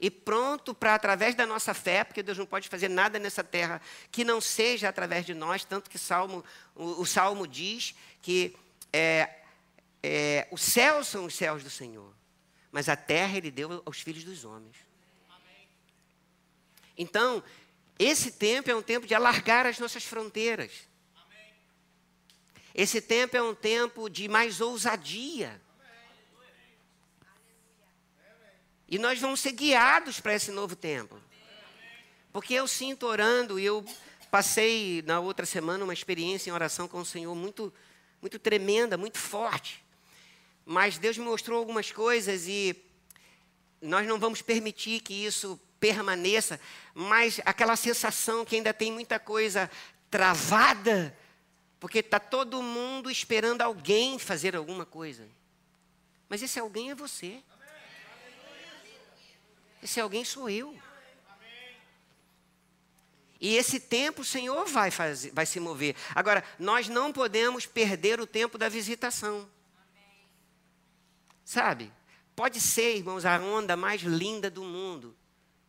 E pronto para, através da nossa fé, porque Deus não pode fazer nada nessa terra que não seja através de nós, tanto que Salmo, o, o Salmo diz que é, é, os céus são os céus do Senhor, mas a terra Ele deu aos filhos dos homens. Então, esse tempo é um tempo de alargar as nossas fronteiras. Esse tempo é um tempo de mais ousadia. E nós vamos ser guiados para esse novo tempo. Porque eu sinto orando e eu passei na outra semana uma experiência em oração com o Senhor muito, muito tremenda, muito forte. Mas Deus me mostrou algumas coisas e nós não vamos permitir que isso permaneça, mas aquela sensação que ainda tem muita coisa travada, porque está todo mundo esperando alguém fazer alguma coisa. Mas esse alguém é você. Esse alguém sou eu. E esse tempo o Senhor vai, fazer, vai se mover. Agora, nós não podemos perder o tempo da visitação. Sabe? Pode ser, irmãos, a onda mais linda do mundo.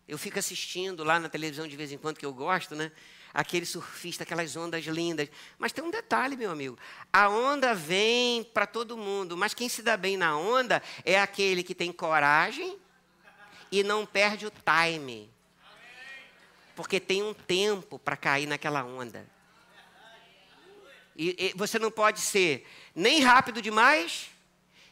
Eu fico assistindo lá na televisão de vez em quando, que eu gosto, né? Aquele surfista, aquelas ondas lindas. Mas tem um detalhe, meu amigo. A onda vem para todo mundo, mas quem se dá bem na onda é aquele que tem coragem e não perde o time. Porque tem um tempo para cair naquela onda. E, e, você não pode ser nem rápido demais,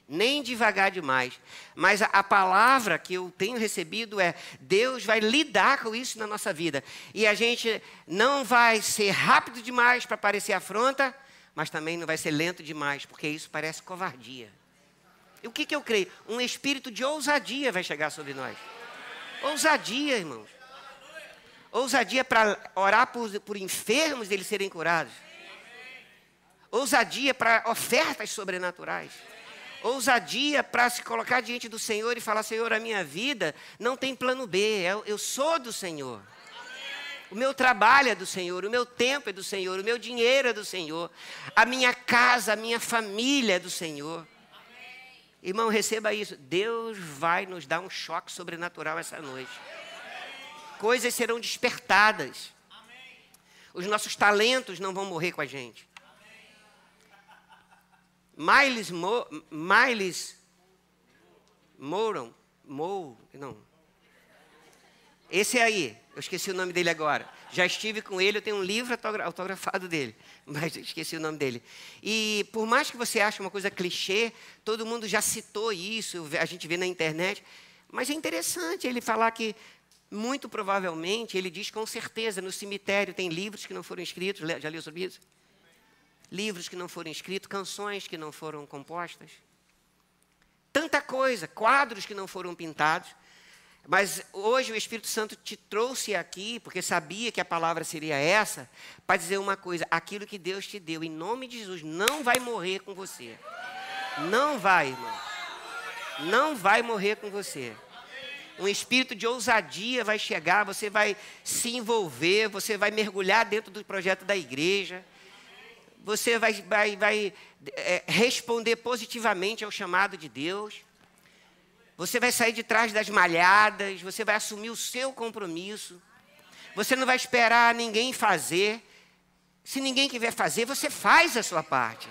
nem devagar demais. Mas a, a, palavra que eu tenho recebido é: Deus vai lidar com isso na nossa vida. E a gente não vai ser rápido demais para parecer afronta, mas também não vai ser lento demais, porque isso parece covardia. E o que, que eu creio? Um espírito de ousadia vai chegar sobre nós. Ousadia, irmãos. Ousadia para orar por, por enfermos e eles serem curados. Ousadia para ofertas sobrenaturais. Ousadia para se colocar diante do Senhor e falar: Senhor, a minha vida não tem plano B, eu, eu sou do Senhor. O meu trabalho é do Senhor, o meu tempo é do Senhor, o meu dinheiro é do Senhor, a minha casa, a minha família é do Senhor. Irmão, receba isso. Deus vai nos dar um choque sobrenatural essa noite. Coisas serão despertadas. Os nossos talentos não vão morrer com a gente. Miles, Mo, Miles Moron, Mo, não. Esse aí, eu esqueci o nome dele agora. Já estive com ele, eu tenho um livro autografado dele, (laughs) mas esqueci o nome dele. E por mais que você ache uma coisa clichê, todo mundo já citou isso, a gente vê na internet. Mas é interessante ele falar que, muito provavelmente, ele diz com certeza, no cemitério tem livros que não foram escritos, já leu sobre isso? Livros que não foram escritos, canções que não foram compostas. Tanta coisa, quadros que não foram pintados. Mas hoje o Espírito Santo te trouxe aqui, porque sabia que a palavra seria essa, para dizer uma coisa: aquilo que Deus te deu, em nome de Jesus, não vai morrer com você. Não vai, irmão. Não vai morrer com você. Um espírito de ousadia vai chegar, você vai se envolver, você vai mergulhar dentro do projeto da igreja, você vai, vai, vai é, responder positivamente ao chamado de Deus. Você vai sair de trás das malhadas, você vai assumir o seu compromisso. Você não vai esperar ninguém fazer. Se ninguém quiser fazer, você faz a sua parte.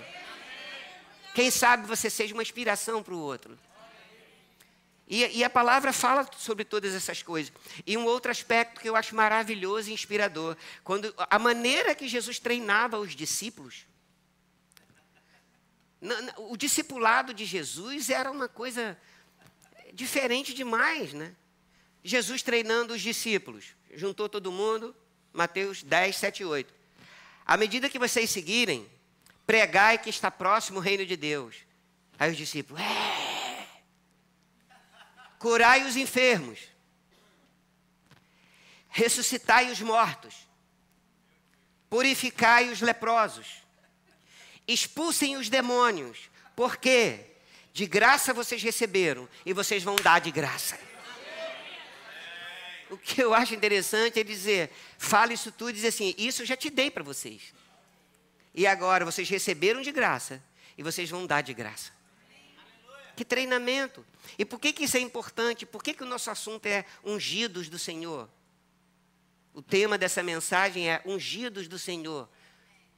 Quem sabe você seja uma inspiração para o outro. E, e, a palavra fala sobre todas essas coisas. E um outro aspecto que eu acho maravilhoso e inspirador, quando a maneira que Jesus treinava os discípulos, o discipulado de Jesus era uma coisa diferente demais, né? Jesus treinando os discípulos, juntou todo mundo, Mateus 10, 7 e 8. À medida que vocês seguirem, pregai que está próximo o reino de Deus. Aí os discípulos, é. Curai os enfermos, ressuscitai os mortos, purificai os leprosos, expulsem os demônios, porque de graça vocês receberam e vocês vão dar de graça. O que eu acho interessante é dizer, fala isso tudo e dizer assim: Isso eu já te dei para vocês. E agora vocês receberam de graça e vocês vão dar de graça. Que treinamento. E por que, que isso é importante? Por que, que o nosso assunto é ungidos do Senhor? O tema dessa mensagem é ungidos do Senhor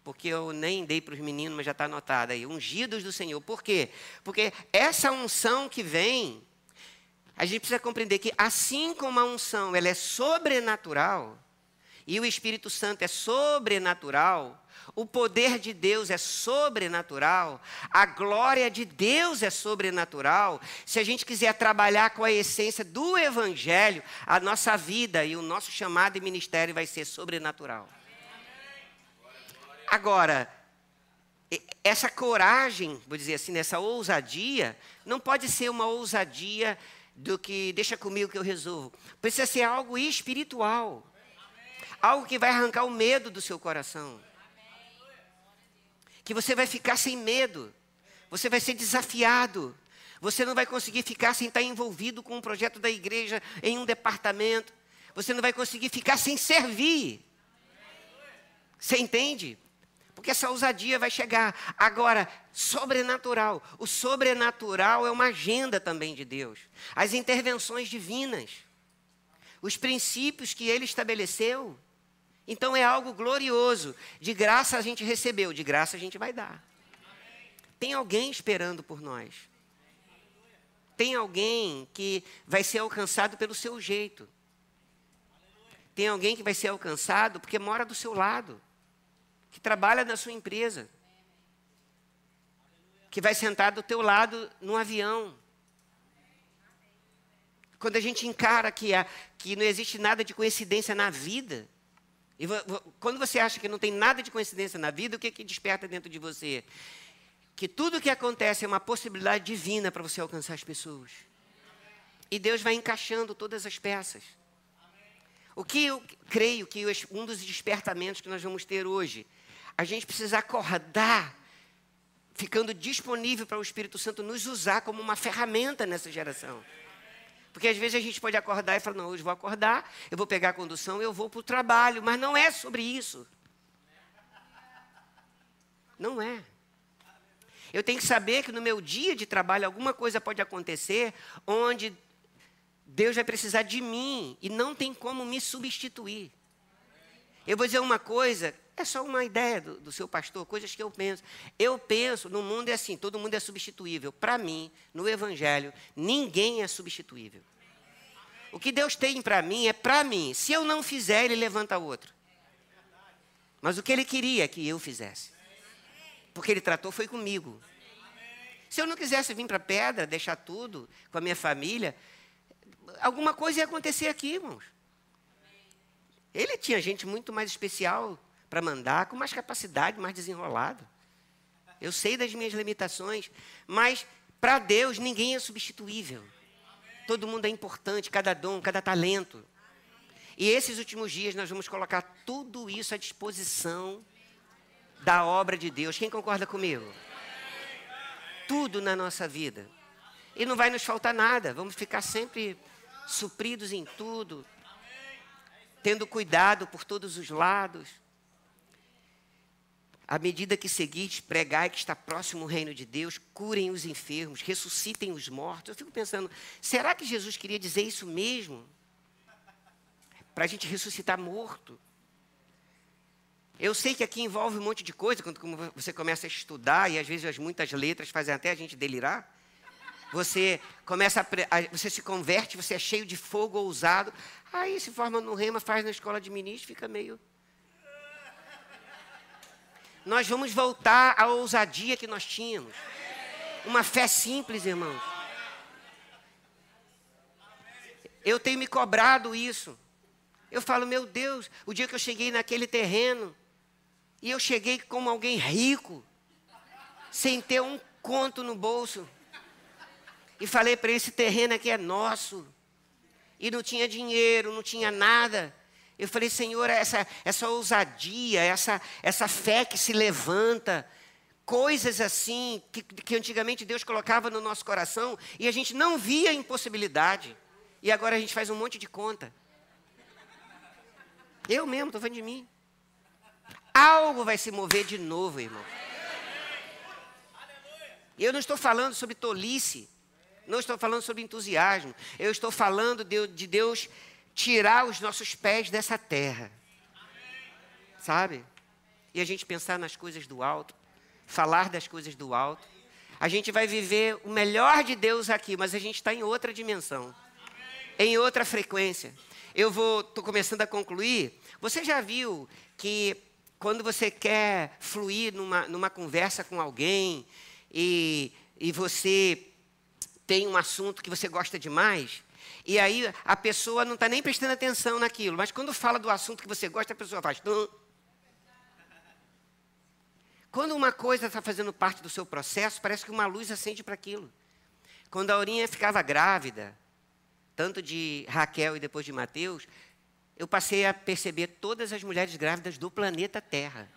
porque eu nem dei para os meninos, mas já está anotado aí, ungidos do Senhor. Por quê? Porque essa unção que vem, a gente precisa compreender que assim como a unção ela é sobrenatural, e o Espírito Santo é sobrenatural, o poder de Deus é sobrenatural, a glória de Deus é sobrenatural. Se a gente quiser trabalhar com a essência do Evangelho, a nossa vida e o nosso chamado e ministério vai ser sobrenatural. Agora, essa coragem, vou dizer assim, essa ousadia, não pode ser uma ousadia do que deixa comigo que eu resolvo. Precisa ser algo espiritual. Algo que vai arrancar o medo do seu coração. Que você vai ficar sem medo. Você vai ser desafiado. Você não vai conseguir ficar sem estar envolvido com um projeto da igreja em um departamento. Você não vai conseguir ficar sem servir. Você entende? Porque essa ousadia vai chegar. Agora, sobrenatural. O sobrenatural é uma agenda também de Deus. As intervenções divinas. Os princípios que ele estabeleceu. Então é algo glorioso. De graça a gente recebeu, de graça a gente vai dar. Tem alguém esperando por nós. Tem alguém que vai ser alcançado pelo seu jeito. Tem alguém que vai ser alcançado porque mora do seu lado que trabalha na sua empresa, que vai sentar do teu lado no avião. Quando a gente encara que, que não existe nada de coincidência na vida, e quando você acha que não tem nada de coincidência na vida, o que, que desperta dentro de você? Que tudo o que acontece é uma possibilidade divina para você alcançar as pessoas. E Deus vai encaixando todas as peças. O que eu creio que um dos despertamentos que nós vamos ter hoje a gente precisa acordar, ficando disponível para o Espírito Santo nos usar como uma ferramenta nessa geração. Porque às vezes a gente pode acordar e falar: não, hoje vou acordar, eu vou pegar a condução, eu vou para o trabalho. Mas não é sobre isso. Não é. Eu tenho que saber que no meu dia de trabalho alguma coisa pode acontecer onde Deus vai precisar de mim e não tem como me substituir. Eu vou dizer uma coisa, é só uma ideia do, do, seu pastor, coisas que eu penso. Eu penso, no mundo é assim, todo mundo é substituível. Para mim, no Evangelho, ninguém é substituível. O que Deus tem para mim é para mim. Se eu não fizer, Ele levanta outro. Mas o que Ele queria que eu fizesse. Porque Ele tratou foi comigo. Se eu não quisesse vir para a pedra, deixar tudo com a minha família, alguma coisa ia acontecer aqui, irmãos. Ele tinha gente muito mais especial para mandar, com mais capacidade, mais desenrolado. Eu sei das minhas limitações, mas para Deus ninguém é substituível. Todo mundo é importante, cada dom, cada talento. E esses últimos dias nós vamos colocar tudo isso à disposição da obra de Deus. Quem concorda comigo? Tudo na nossa vida. E não vai nos faltar nada. Vamos ficar sempre supridos em tudo, tendo cuidado por todos os lados. À medida que seguides, pregai que está próximo o reino de Deus, curem os enfermos, ressuscitem os mortos. Eu fico pensando, será que Jesus queria dizer isso mesmo? Para a gente ressuscitar morto. Eu sei que aqui envolve um monte de coisa, quando você começa a estudar, e às vezes as muitas letras fazem até a gente delirar. Você começa a, você se converte, você é cheio de fogo ousado. Aí se forma no rema, faz na escola de ministro, fica meio. Nós vamos voltar à ousadia que nós tínhamos. Uma fé simples, irmãos. Eu tenho me cobrado isso. Eu falo, meu Deus, o dia que eu cheguei naquele terreno, e eu cheguei como alguém rico, sem ter um conto no bolso. E falei para esse terreno aqui é nosso. E não tinha dinheiro, não tinha nada. Eu falei, Senhor, essa, essa ousadia, essa, essa fé que se levanta, coisas assim que, que antigamente Deus colocava no nosso coração e a gente não via impossibilidade. E agora a gente faz um monte de conta. Eu mesmo, estou falando de mim. Algo vai se mover de novo, irmão. Eu não estou falando sobre tolice. Não estou falando sobre entusiasmo. Eu estou falando de, de Deus tirar os nossos pés dessa terra. Sabe? E a gente pensar nas coisas do alto, falar das coisas do alto. A gente vai viver o melhor de Deus aqui, mas a gente está em outra dimensão, em outra frequência. Eu vou, estou começando a concluir. Você já viu que quando você quer fluir numa, numa conversa com alguém e, e você tem um assunto que você gosta demais, e aí a pessoa não está nem prestando atenção naquilo, mas quando fala do assunto que você gosta, a pessoa faz. Quando uma coisa está fazendo parte do seu processo, parece que uma luz acende para aquilo. Quando a Aurinha ficava grávida, tanto de Raquel e depois de Mateus, eu passei a perceber todas as mulheres grávidas do planeta Terra.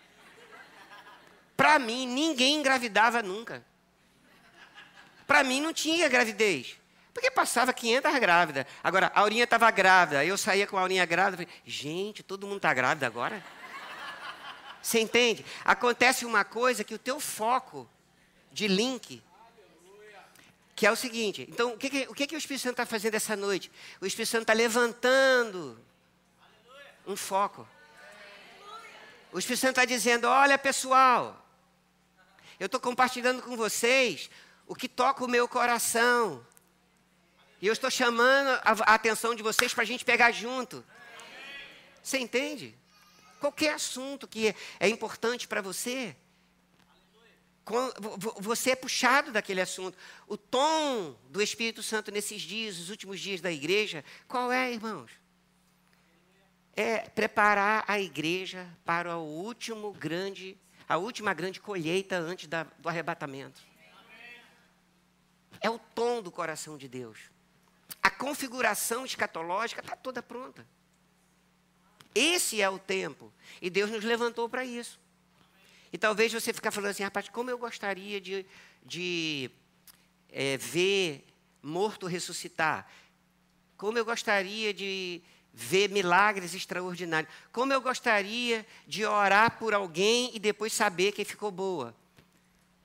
Para mim, ninguém engravidava nunca. Para mim, não tinha gravidez. Porque passava 500 grávidas. Agora, a Aurinha estava grávida. Eu saía com a Aurinha grávida. Falei, gente, todo mundo está grávida agora? Você entende? Acontece uma coisa que o teu foco de link que é o seguinte, então, o que, que o, que, que o Espírito Santo está fazendo essa noite? O Espírito Santo está levantando um foco. O Espírito Santo está dizendo: olha, pessoal, eu estou compartilhando com vocês o que toca o meu coração. E eu estou chamando a, a atenção de vocês para a gente pegar junto. Você entende? Qualquer assunto que é importante para você, você é puxado daquele assunto. O tom do Espírito Santo nesses dias, os últimos dias da igreja, qual é, irmãos? É preparar a igreja para o último grande, a última grande colheita antes da, do arrebatamento. É o tom do coração de Deus. A configuração escatológica está toda pronta. Esse é o tempo. E Deus nos levantou para isso. E talvez você ficar falando assim, rapaz, como eu gostaria de, de é, ver morto ressuscitar. Como eu gostaria de ver milagres extraordinários. Como eu gostaria de orar por alguém e depois saber que ficou boa.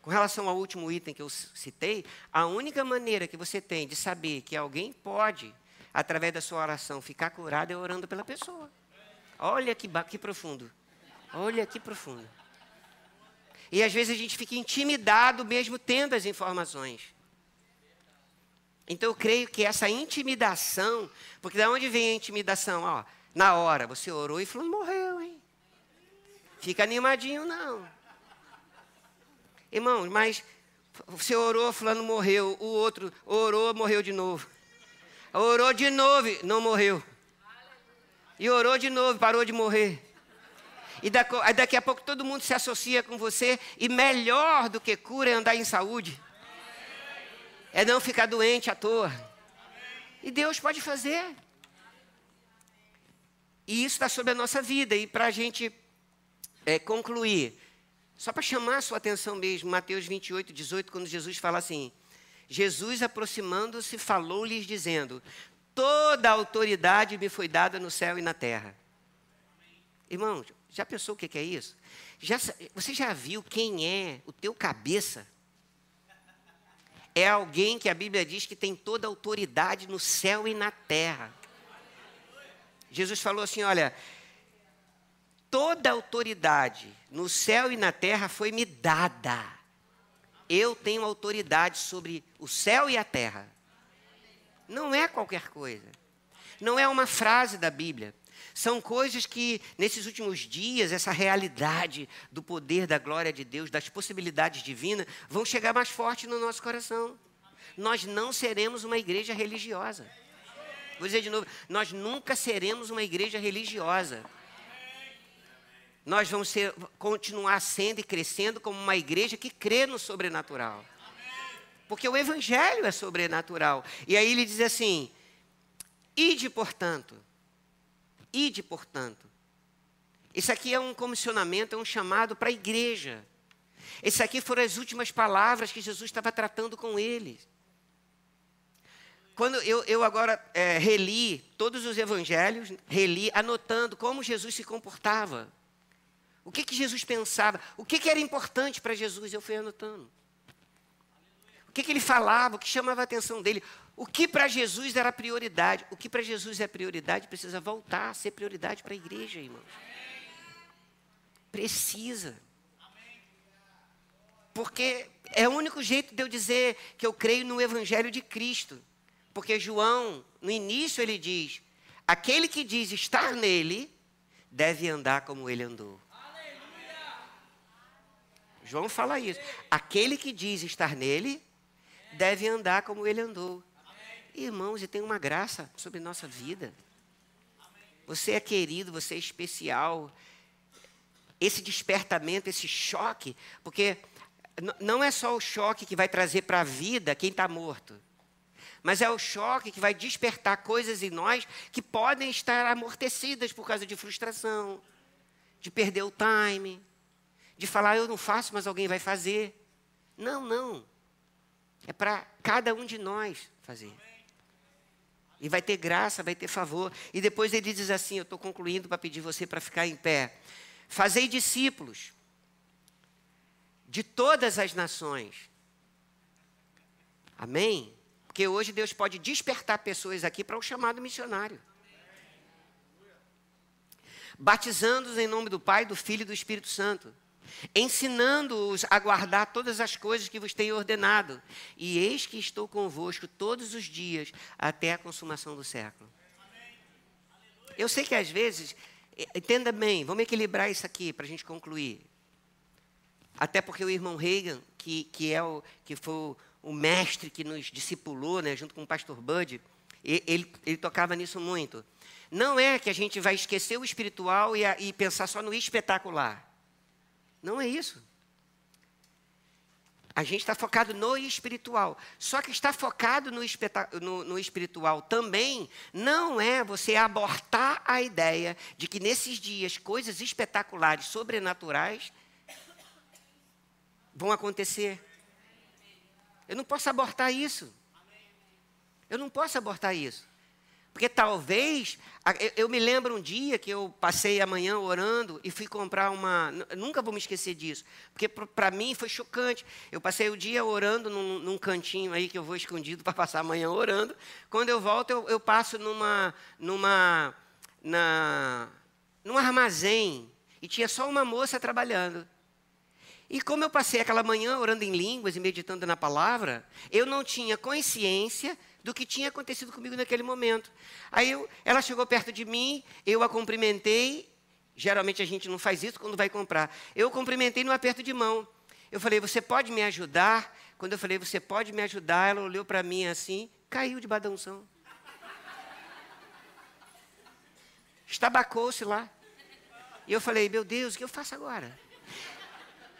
Com relação ao último item que eu citei, a única maneira que você tem de saber que alguém pode, através da sua oração, ficar curado é orando pela pessoa. Olha que, que profundo. Olha que profundo. E às vezes a gente fica intimidado mesmo tendo as informações. Então eu creio que essa intimidação, porque da onde vem a intimidação? Ó, na hora, você orou e falou, morreu, hein? Fica animadinho, não. Irmãos, mas você orou, fulano morreu, o outro orou, morreu de novo. Orou de novo, não morreu. E orou de novo, parou de morrer. E daqui a pouco todo mundo se associa com você. E melhor do que cura é andar em saúde. É não ficar doente à toa. E Deus pode fazer. E isso está sobre a nossa vida. E para a gente é, concluir, só para chamar a sua atenção mesmo, Mateus 28, 18, quando Jesus fala assim: Jesus aproximando-se, falou-lhes, dizendo: Toda a autoridade me foi dada no céu e na terra. Irmão, já pensou o que é isso? Já, você já viu quem é o teu cabeça? É alguém que a Bíblia diz que tem toda a autoridade no céu e na terra. Jesus falou assim: olha, toda autoridade no céu e na terra foi me dada. Eu tenho autoridade sobre o céu e a terra. Não é qualquer coisa. Não é uma frase da Bíblia. São coisas que, nesses últimos dias, essa realidade do poder, da glória de Deus, das possibilidades divinas, vão chegar mais forte no nosso coração. Nós não seremos uma igreja religiosa. Vou dizer de novo: nós nunca seremos uma igreja religiosa. Nós vamos ser, continuar sendo e crescendo como uma igreja que crê no sobrenatural. Porque o evangelho é sobrenatural. E aí ele diz assim: ide, portanto. Ide, portanto. Isso aqui é um comissionamento, é um chamado para a igreja. Esse aqui foram as últimas palavras que Jesus estava tratando com eles. Quando eu, eu agora é, reli todos os evangelhos, reli, anotando como Jesus se comportava. O que, que Jesus pensava, o que, que era importante para Jesus, eu fui anotando o que, que ele falava, o que chamava a atenção dele. O que para Jesus era prioridade. O que para Jesus é prioridade precisa voltar a ser prioridade para a igreja, irmãos. Precisa. Porque é o único jeito de eu dizer que eu creio no Evangelho de Cristo. Porque João, no início, ele diz: aquele que diz estar nele, deve andar como ele andou. João fala isso. Aquele que diz estar nele, deve andar como ele andou. Irmãos, e tem uma graça sobre nossa vida. Você é querido, você é especial. Esse despertamento, esse choque, porque não é só o choque que vai trazer para a vida quem está morto, mas é o choque que vai despertar coisas em nós que podem estar amortecidas por causa de frustração, de perder o time, de falar eu não faço, mas alguém vai fazer. Não, não. É para cada um de nós fazer. E vai ter graça, vai ter favor. E depois ele diz assim: Eu estou concluindo para pedir você para ficar em pé. Fazei discípulos de todas as nações. Amém? Porque hoje Deus pode despertar pessoas aqui para o chamado missionário. Batizando-os em nome do Pai, do Filho e do Espírito Santo ensinando-os a guardar todas as coisas que vos tenho ordenado. E eis que estou convosco todos os dias até a consumação do século. Eu sei que às vezes, entenda bem, vamos equilibrar isso aqui para a gente concluir. Até porque o irmão Reagan, que, que, é o, que foi o, mestre que nos discipulou, né, junto com o pastor Bud, ele, ele, tocava nisso muito. Não é que a gente vai esquecer o espiritual e, a, e pensar só no espetacular. Não é isso. A gente está focado no espiritual. Só que estar focado no, no, no, espiritual também não é você abortar a ideia de que nesses dias coisas espetaculares, sobrenaturais, vão acontecer. Eu não posso abortar isso. Eu não posso abortar isso. Porque talvez, eu me lembro um dia que eu passei a manhã orando e fui comprar uma. Nunca vou me esquecer disso, porque para mim foi chocante. Eu passei o dia orando num, num cantinho aí que eu vou escondido (laughs) para passar a manhã orando. Quando eu volto, eu, eu passo numa, numa, na, num armazém e tinha só uma moça trabalhando. E como eu passei aquela manhã orando em línguas e meditando na palavra, eu não tinha consciência do que tinha acontecido comigo naquele momento. Aí eu, ela chegou perto de mim, eu a cumprimentei. Geralmente a gente não faz isso quando vai comprar. Eu cumprimentei no aperto de mão. Eu falei, você pode me ajudar? Quando eu falei, você pode me ajudar, ela olhou para mim assim, caiu de badãozão. Estabacou-se lá. E eu falei, meu Deus, o que eu faço agora?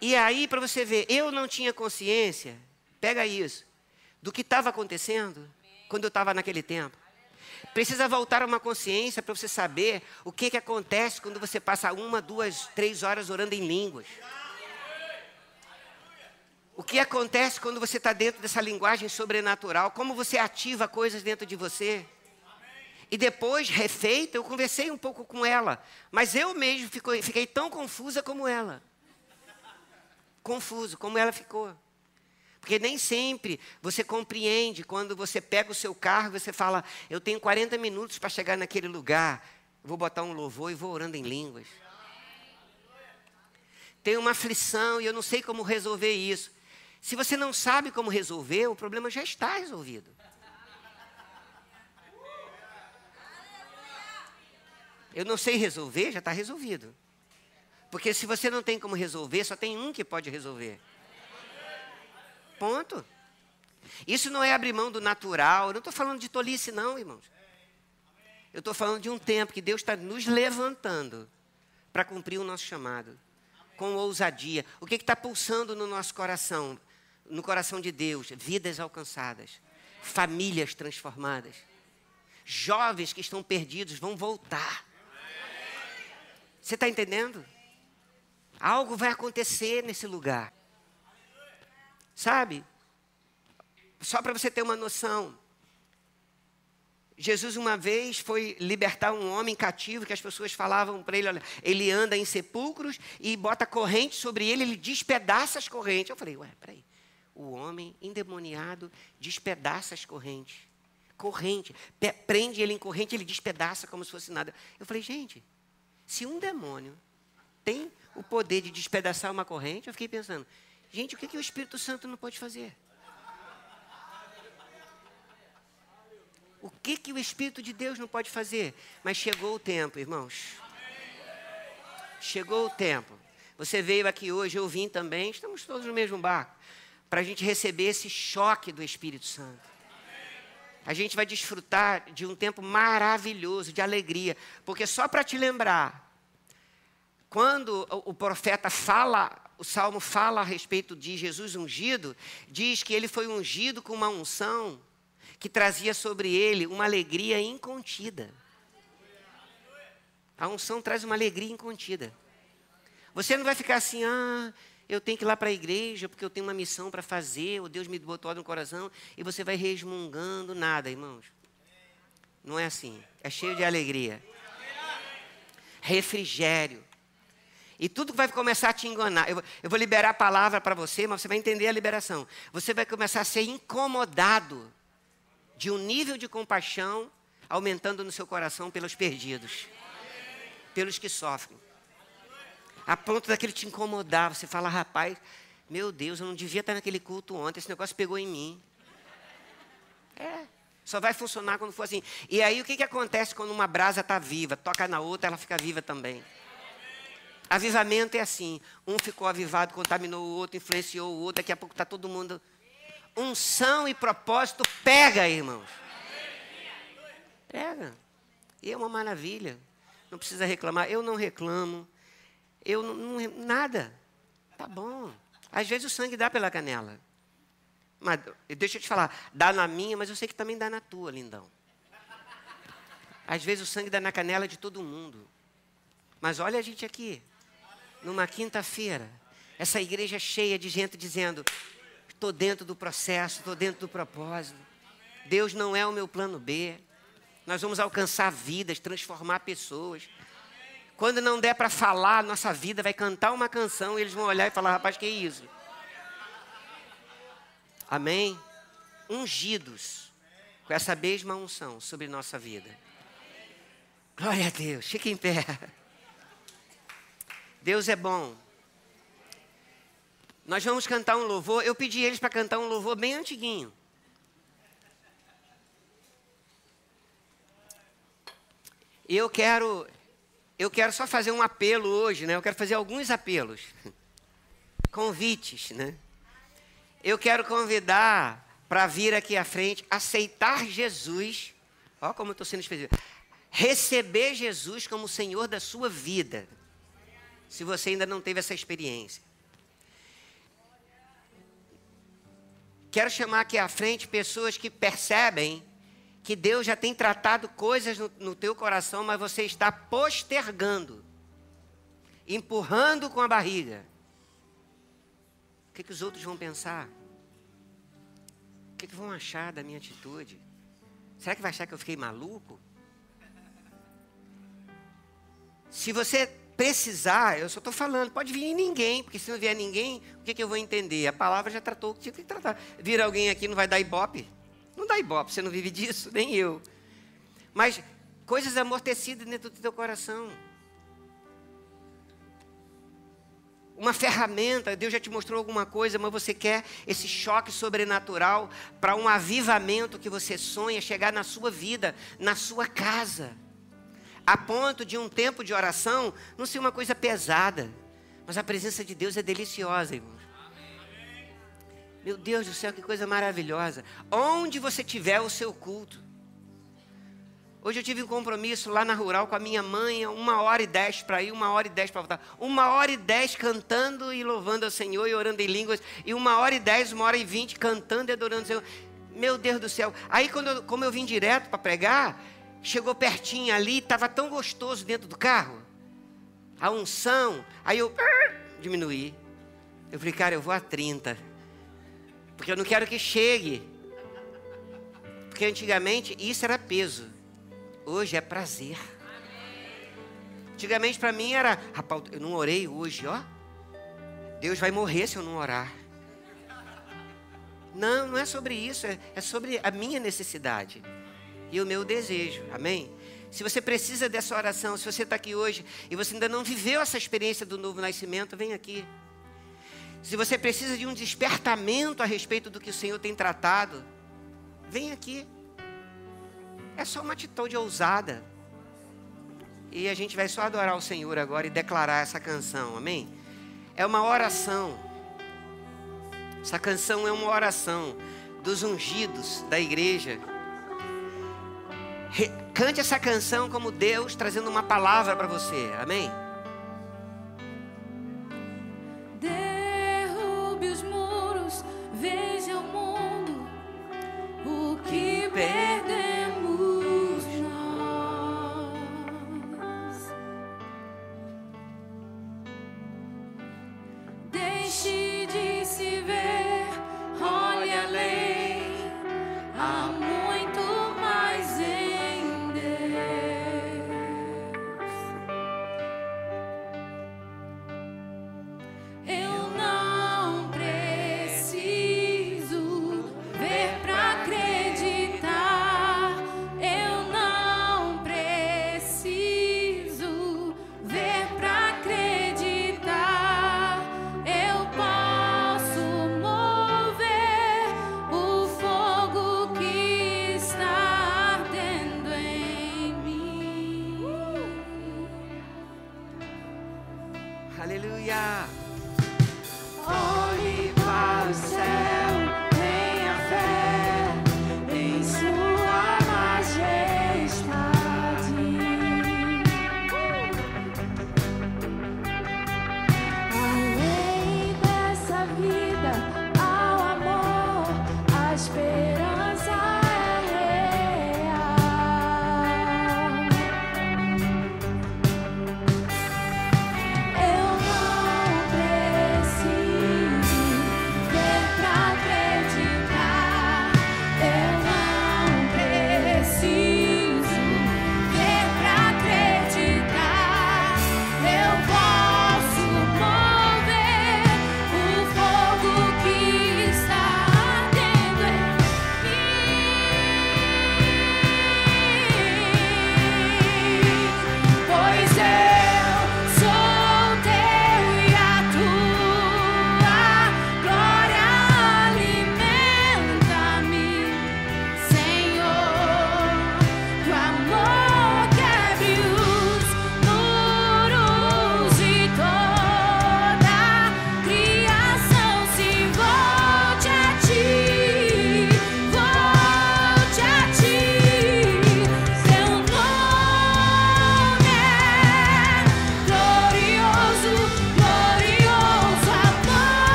E aí, para você ver, eu não tinha consciência, pega isso, do que estava acontecendo quando eu estava naquele tempo. Precisa voltar a uma consciência para você saber o que, que acontece quando você passa uma, duas, três horas orando em línguas. O que acontece quando você está dentro dessa linguagem sobrenatural? Como você ativa coisas dentro de você? E depois, refeita, eu conversei um pouco com ela. Mas eu mesmo fiquei tão confusa como ela. Confuso, como ela ficou. Porque nem sempre você compreende quando você pega o seu carro e você fala: Eu tenho 40 minutos para chegar naquele lugar. Vou botar um louvor e vou orando em línguas. Tem uma aflição e eu não sei como resolver isso. Se você não sabe como resolver, o problema já está resolvido. Eu não sei resolver, já está resolvido. Porque se você não tem como resolver, só tem um que pode resolver. Ponto. Isso não é abrir mão do natural. Eu não estou falando de tolice, não, irmãos. Eu estou falando de um tempo que Deus está nos levantando para cumprir o nosso chamado. Com ousadia. O que está pulsando no nosso coração? No coração de Deus? Vidas alcançadas. Famílias transformadas. Jovens que estão perdidos vão voltar. Você está entendendo? Algo vai acontecer nesse lugar. Sabe? Só para você ter uma noção. Jesus uma vez foi libertar um homem cativo que as pessoas falavam para ele, olha, ele anda em sepulcros e bota corrente sobre ele, ele despedaça as correntes. Eu falei, ué, peraí. O homem endemoniado despedaça as correntes. Corrente. Prende ele em corrente, ele despedaça como se fosse nada. Eu falei, gente, se um demônio tem o poder de despedaçar uma corrente, eu fiquei pensando, gente, o que, que o Espírito Santo não pode fazer? O que, que o Espírito de Deus não pode fazer? Mas chegou o tempo, irmãos. Chegou o tempo. Você veio aqui hoje, eu vim também, estamos todos no mesmo barco, para a gente receber esse choque do Espírito Santo. A gente vai desfrutar de um tempo maravilhoso, de alegria, porque só para te lembrar, quando o profeta fala, o salmo fala a respeito de Jesus ungido, diz que ele foi ungido com uma unção que trazia sobre ele uma alegria incontida. A unção traz uma alegria incontida. Você não vai ficar assim, ah, eu tenho que ir lá para a igreja porque eu tenho uma missão para fazer, ou Deus me botou no coração, e você vai resmungando nada, irmãos. Não é assim. É cheio de alegria. Refrigério. E tudo vai começar a te enganar. Eu, eu vou liberar a palavra para você, mas você vai entender a liberação. Você vai começar a ser incomodado de um nível de compaixão aumentando no seu coração pelos perdidos, pelos que sofrem. A ponto daquele te incomodar. Você fala, rapaz, meu Deus, eu não devia estar naquele culto ontem, esse negócio pegou em mim. É. Só vai funcionar quando for assim. E aí o que, que acontece quando uma brasa está viva? Toca na outra, ela fica viva também. Avivamento é assim: um ficou avivado, contaminou o outro, influenciou o outro, daqui a pouco está todo mundo. Unção e propósito pega, irmãos. Pega. E é uma maravilha. Não precisa reclamar. Eu não reclamo. Eu não, não, nada. Tá bom. Às vezes o sangue dá pela canela. Mas deixa eu te falar, dá na minha, mas eu sei que também dá na tua, lindão. Às vezes o sangue dá na canela de todo mundo. Mas olha a gente aqui numa quinta-feira, essa igreja cheia de gente dizendo: estou dentro do processo, estou dentro do propósito. Deus não é o meu plano B. Nós vamos alcançar vidas, transformar pessoas. Quando não der para falar, nossa vida vai cantar uma canção e eles vão olhar e falar: rapaz, que é isso? Amém? Ungidos com essa mesma unção sobre nossa vida. Glória a Deus. Fique em pé. Deus é bom. Nós vamos cantar um louvor. Eu pedi eles para cantar um louvor bem antiguinho. Eu quero eu quero só fazer um apelo hoje, né? Eu quero fazer alguns apelos. (laughs) Convites, né? Eu quero convidar para vir aqui à frente, aceitar Jesus. Olha como eu estou sendo específico. Receber Jesus como Senhor da sua vida. Se você ainda não teve essa experiência. Quero chamar aqui à frente pessoas que percebem que Deus já tem tratado coisas no, no teu coração, mas você está postergando, empurrando com a barriga. O que, que os outros vão pensar? O que, que vão achar da minha atitude? Será que vai achar que eu fiquei maluco? Se você precisar, eu só estou falando, pode vir ninguém, porque se não vier ninguém, o que, que eu vou entender? A palavra já tratou o que tinha que tratar. Vir alguém aqui não vai dar ibope? Não dá ibope, você não vive disso, (laughs) nem eu. Mas coisas amortecidas dentro do teu coração. Uma ferramenta, Deus já te mostrou alguma coisa, mas você quer esse choque sobrenatural para um avivamento que você sonha chegar na sua vida, na sua casa. A ponto de um tempo de oração não ser uma coisa pesada, mas a presença de Deus é deliciosa, irmão. Meu Deus do céu, que coisa maravilhosa. Onde você tiver o seu culto. Hoje eu tive um compromisso lá na rural com a minha mãe, uma hora e dez para ir, uma hora e dez para voltar. Uma hora e dez cantando e louvando ao Senhor e orando em línguas. E uma hora e dez, uma hora e vinte cantando e adorando ao Senhor. Meu Deus do céu. Aí, quando eu, como eu vim direto para pregar, chegou pertinho ali, estava tão gostoso dentro do carro. A unção. Aí eu diminuí. Eu falei, cara, eu vou a 30. Porque eu não quero que chegue. Porque antigamente isso era peso. Hoje é prazer. Antigamente para mim era, rapaz, eu não orei hoje, ó. Deus vai morrer se eu não orar. Não, não é sobre isso, é, é sobre a minha necessidade e o meu desejo. Amém? Se você precisa dessa oração, se você está aqui hoje e você ainda não viveu essa experiência do novo nascimento, vem aqui. Se você precisa de um despertamento a respeito do que o Senhor tem tratado, vem aqui. É só uma atitude ousada. E a gente vai só adorar o Senhor agora e declarar essa canção, amém? É uma oração. Essa canção é uma oração dos ungidos da igreja. Cante essa canção como Deus trazendo uma palavra para você. Amém? Derrube os muros, veja o mundo, o que bem.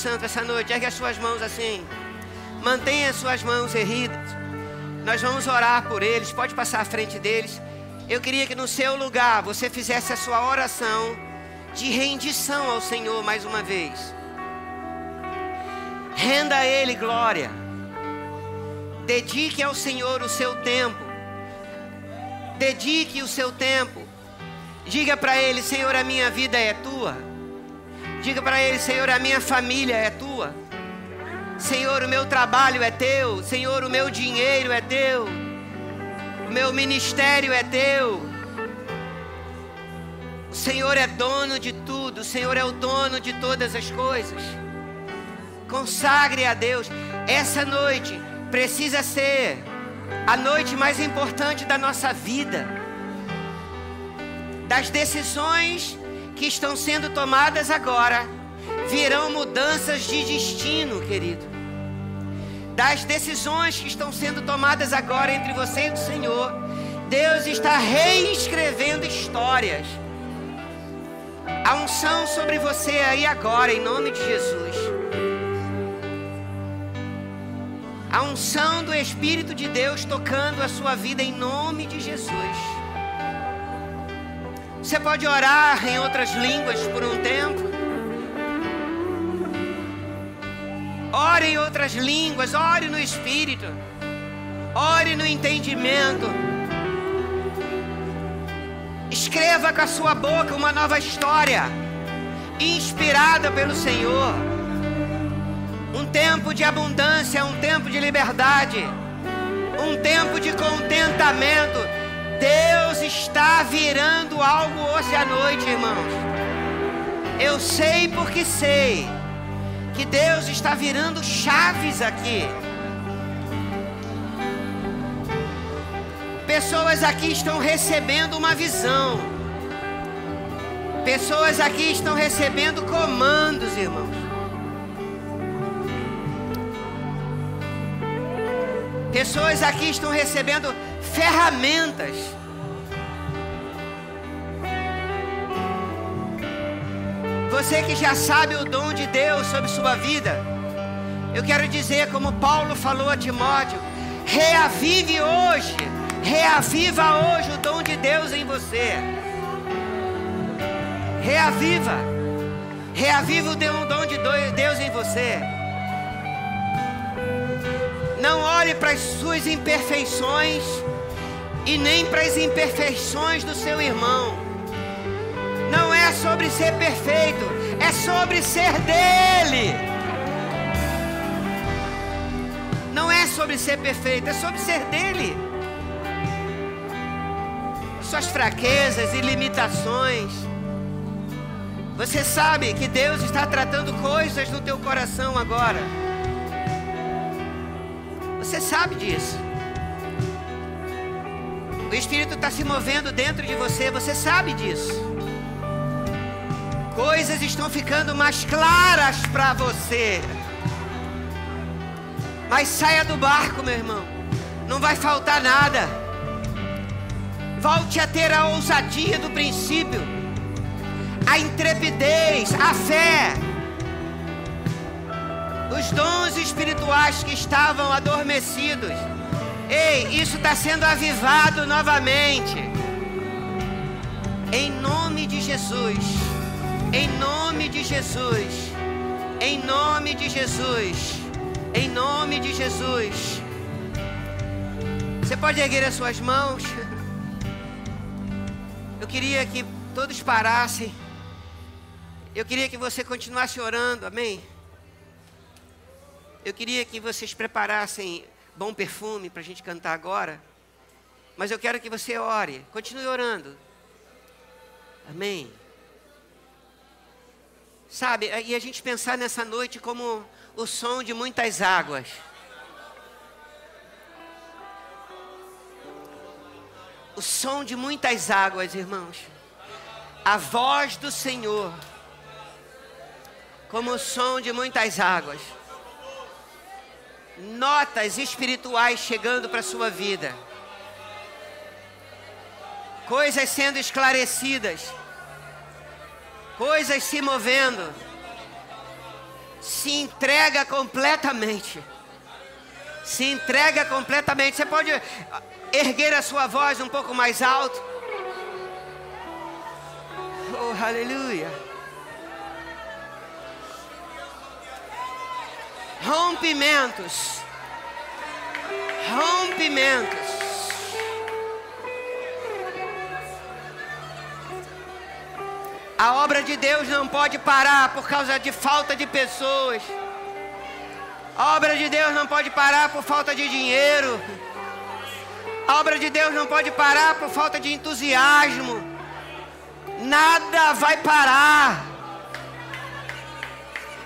Santo essa noite, ergue as suas mãos assim. Mantenha as suas mãos erguidas. Nós vamos orar por eles. Pode passar à frente deles. Eu queria que no seu lugar você fizesse a sua oração de rendição ao Senhor mais uma vez. Renda a Ele glória. Dedique ao Senhor o seu tempo. Dedique o seu tempo. Diga para Ele: Senhor, a minha vida é tua. Diga para Ele: Senhor, a minha família é tua. Senhor, o meu trabalho é teu. Senhor, o meu dinheiro é teu. O meu ministério é teu. O Senhor é dono de tudo. O Senhor é o dono de todas as coisas. Consagre a Deus. Essa noite precisa ser a noite mais importante da nossa vida. Das decisões que estão sendo tomadas agora, virão mudanças de destino, querido. Das decisões que estão sendo tomadas agora entre você e o Senhor, Deus está reescrevendo histórias. A unção sobre você aí agora, em nome de Jesus. A unção do Espírito de Deus tocando a sua vida em nome de Jesus. Você pode orar em outras línguas por um tempo. Ore em outras línguas, ore no Espírito. Ore no entendimento. Escreva com a sua boca uma nova história, inspirada pelo Senhor. Um tempo de abundância, um tempo de liberdade, um tempo de contentamento. Deus está virando algo hoje à noite, irmãos. Eu sei porque sei que Deus está virando chaves aqui. Pessoas aqui estão recebendo uma visão. Pessoas aqui estão recebendo comandos, irmãos. Pessoas aqui estão recebendo ferramentas. Você que já sabe o dom de Deus sobre sua vida, Eu quero dizer, como Paulo falou a Timóteo, reavive hoje, reaviva hoje o dom de Deus em você. Reaviva, reaviva o dom de Deus em você. Não olhe para as suas imperfeições e nem para as imperfeições do seu irmão. Não é sobre ser perfeito, é sobre ser dele. Não é sobre ser perfeito, é sobre ser dele. Suas fraquezas e limitações. Você sabe que Deus está tratando coisas no teu coração agora. Você sabe disso. O Espírito está se movendo dentro de você, você sabe disso. Coisas estão ficando mais claras para você. Mas saia do barco, meu irmão. Não vai faltar nada. Volte a ter a ousadia do princípio, a intrepidez, a fé. Os dons espirituais que estavam adormecidos Ei, isso está sendo avivado novamente. Em nome de Jesus. Em nome de Jesus. Em nome de Jesus. Em nome de Jesus. Você pode erguer as suas mãos. Eu queria que todos parassem. Eu queria que você continuasse orando, amém? Eu queria que vocês preparassem bom perfume para a gente cantar agora. Mas eu quero que você ore, continue orando. Amém. Sabe, e a gente pensar nessa noite como o som de muitas águas. O som de muitas águas, irmãos. A voz do Senhor, como o som de muitas águas notas espirituais chegando para a sua vida, coisas sendo esclarecidas, coisas se movendo. Se entrega completamente. Se entrega completamente. Você pode erguer a sua voz um pouco mais alto. Oh, aleluia. Rompimentos. Rompimentos. A obra de Deus não pode parar por causa de falta de pessoas. A obra de Deus não pode parar por falta de dinheiro. A obra de Deus não pode parar por falta de entusiasmo. Nada vai parar.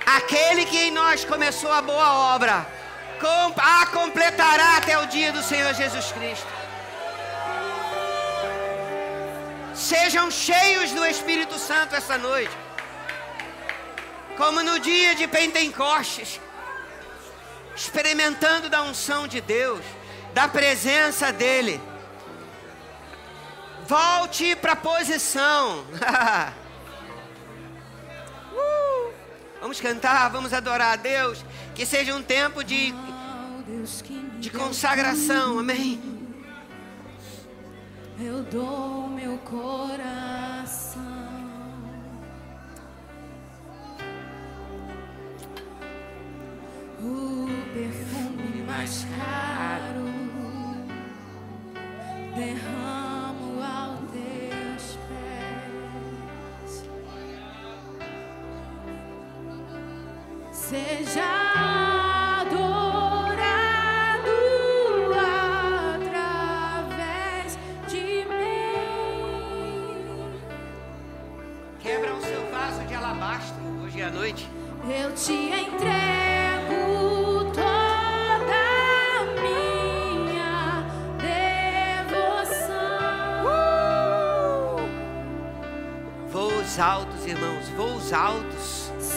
Aquele que em nós começou a boa obra, a completará até o dia do Senhor Jesus Cristo. Sejam cheios do Espírito Santo essa noite, como no dia de Pentecostes, experimentando da unção de Deus, da presença dEle. Volte para a posição. (laughs) Vamos cantar, vamos adorar a Deus. Que seja um tempo de, de consagração, amém. Eu dou meu coração. O perfume mais caro derrama. seja altos, irmãos, voos altos.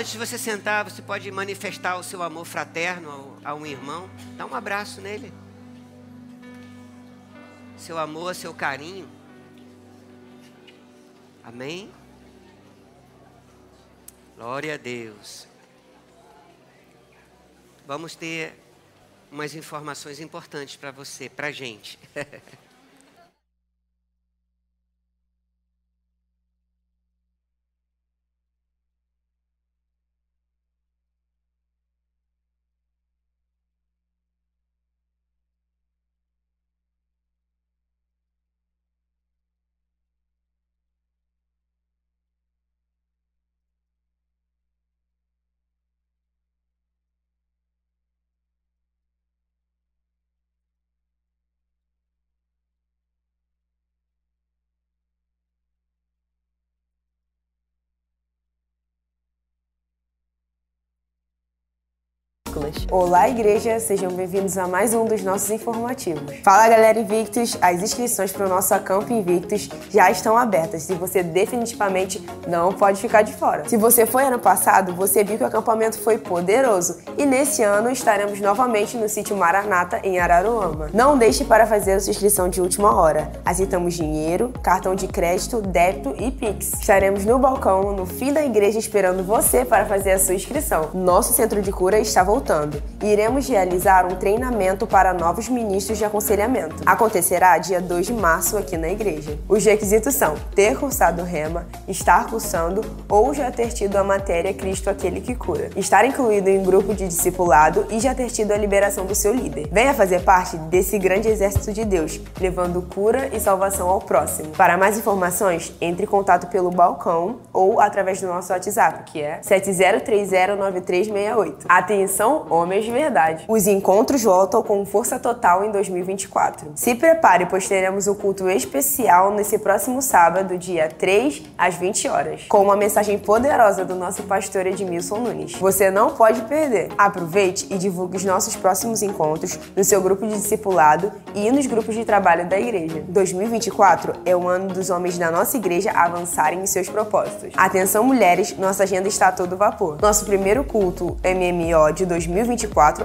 Antes de você sentar, você pode manifestar o seu amor fraterno a um irmão. Dá um abraço nele. Seu amor, seu carinho. Amém? Glória a Deus. Vamos ter umas informações importantes para você, para a gente. (laughs) Olá, igreja, sejam bem-vindos a mais um dos nossos informativos. Fala, galera Invictus, as inscrições para o nosso Acampo Invictus já estão abertas e você definitivamente não pode ficar de fora. Se você foi ano passado, você viu que o acampamento foi poderoso e nesse ano estaremos novamente no sítio Maranata, em Araruama. Não deixe para fazer a sua inscrição de última hora. Aceitamos dinheiro, cartão de crédito, débito e Pix. Estaremos no balcão, no fim da igreja, esperando você para fazer a sua inscrição. Nosso centro de cura está voltando voltando, iremos realizar um treinamento para novos ministros de aconselhamento. Acontecerá dia 2 de março aqui na igreja. Os requisitos são ter cursado Rema, estar cursando ou já ter tido a matéria Cristo aquele que cura, estar incluído em grupo de discipulado e já ter tido a liberação do seu líder. Venha fazer parte desse grande exército de Deus, levando cura e salvação ao próximo. Para mais informações, entre em contato pelo balcão ou através do nosso WhatsApp, que é 70309368. Atenção homens de verdade. Os encontros voltam com força total em 2024. Se prepare, pois teremos um culto especial nesse próximo sábado, dia 3 às 20 horas, com uma mensagem poderosa do nosso pastor Edmilson Nunes. Você não pode perder. Aproveite e divulgue os nossos próximos encontros no seu grupo de discipulado e nos grupos de trabalho da igreja. 2024 é o ano dos homens da nossa igreja avançarem em seus propósitos. Atenção, mulheres, nossa agenda está a todo vapor. Nosso primeiro culto MMO de 2024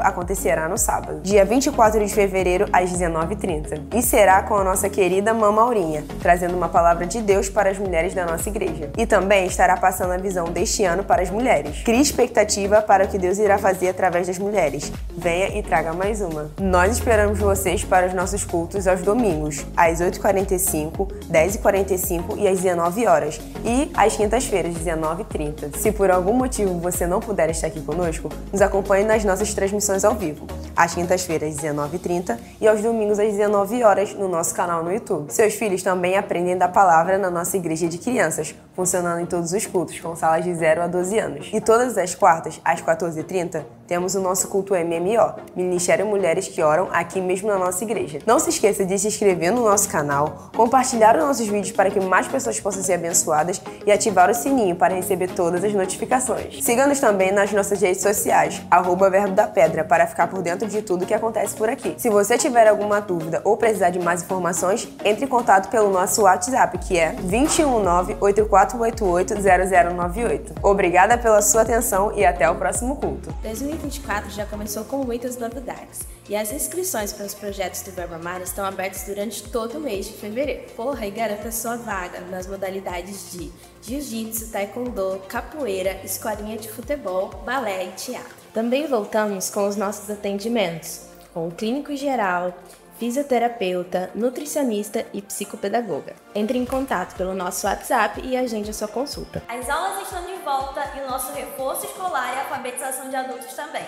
acontecerá no sábado, dia 24 de fevereiro, às 19h30. E será com a nossa querida Mama Aurinha, trazendo uma palavra de Deus para as mulheres da nossa igreja. E também estará passando a visão deste ano para as mulheres. Crie expectativa para o que Deus irá fazer através das mulheres. Venha e traga mais uma. Nós esperamos vocês para os nossos cultos aos domingos, às 8h45, 10h45 e às 19 horas e às quintas-feiras, 19h30. Se por algum motivo você não puder estar aqui conosco, nos acompanhe nas nossas transmissões ao vivo, às quintas-feiras, às 19h30 e aos domingos, às 19 horas no nosso canal no YouTube. Seus filhos também aprendem da palavra na nossa igreja de crianças, funcionando em todos os cultos, com salas de 0 a 12 anos. E todas as quartas, às 14h30, temos o nosso culto MMO, Ministério Mulheres que Oram, aqui mesmo na nossa igreja. Não se esqueça de se inscrever no nosso canal, compartilhar os nossos vídeos para que mais pessoas possam ser abençoadas e ativar o sininho para receber todas as notificações. Siga-nos também nas nossas redes sociais, arroba Verbo da Pedra, para ficar por dentro de tudo que acontece por aqui. Se você tiver alguma dúvida ou precisar de mais informações, entre em contato pelo nosso WhatsApp, que é 219-8488-0098. Obrigada pela sua atenção e até o próximo culto. 2024 já começou com muitas novidades e as inscrições para os projetos do Verbo Amar estão abertas durante todo o mês de fevereiro. Corra e garanta sua vaga nas modalidades de jiu-jitsu, taekwondo, capoeira, escolinha de futebol, balé e teatro. Também voltamos com os nossos atendimentos, com o clínico geral, fisioterapeuta, nutricionista e psicopedagoga. Entre em contato pelo nosso WhatsApp e agende a sua consulta. As aulas estão de volta e o nosso reforço escolar e alfabetização de adultos também.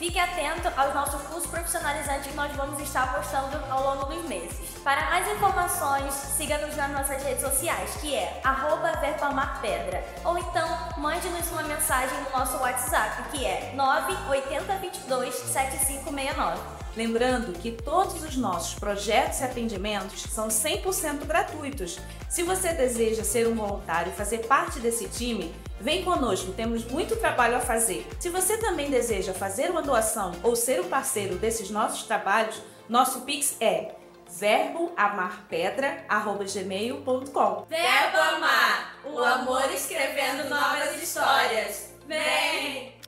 Fique atento aos nossos cursos profissionalizantes que nós vamos estar postando ao longo dos meses. Para mais informações, siga-nos nas nossas redes sociais, que é @verbamarpedra, ou então mande-nos uma mensagem no nosso WhatsApp, que é 98022 7569. Lembrando que todos os nossos projetos e atendimentos são 100% gratuitos. Se você deseja ser um voluntário e fazer parte desse time, vem conosco, temos muito trabalho a fazer. Se você também deseja fazer uma doação ou ser um parceiro desses nossos trabalhos, nosso Pix é verboamarpedra.gmail.com Verbo Amar, o amor escrevendo novas histórias. Vem!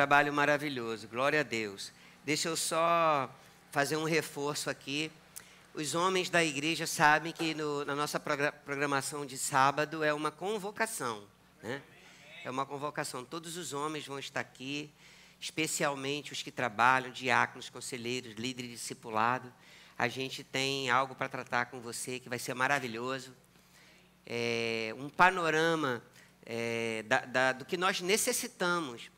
Trabalho maravilhoso, glória a Deus. Deixa eu só fazer um reforço aqui. Os homens da igreja sabem que no, na nossa programação de sábado é uma convocação. Né? É uma convocação. Todos os homens vão estar aqui, especialmente os que trabalham, diáconos, conselheiros, líderes de discipulado. A gente tem algo para tratar com você que vai ser maravilhoso. É, um panorama é, da, da, do que nós necessitamos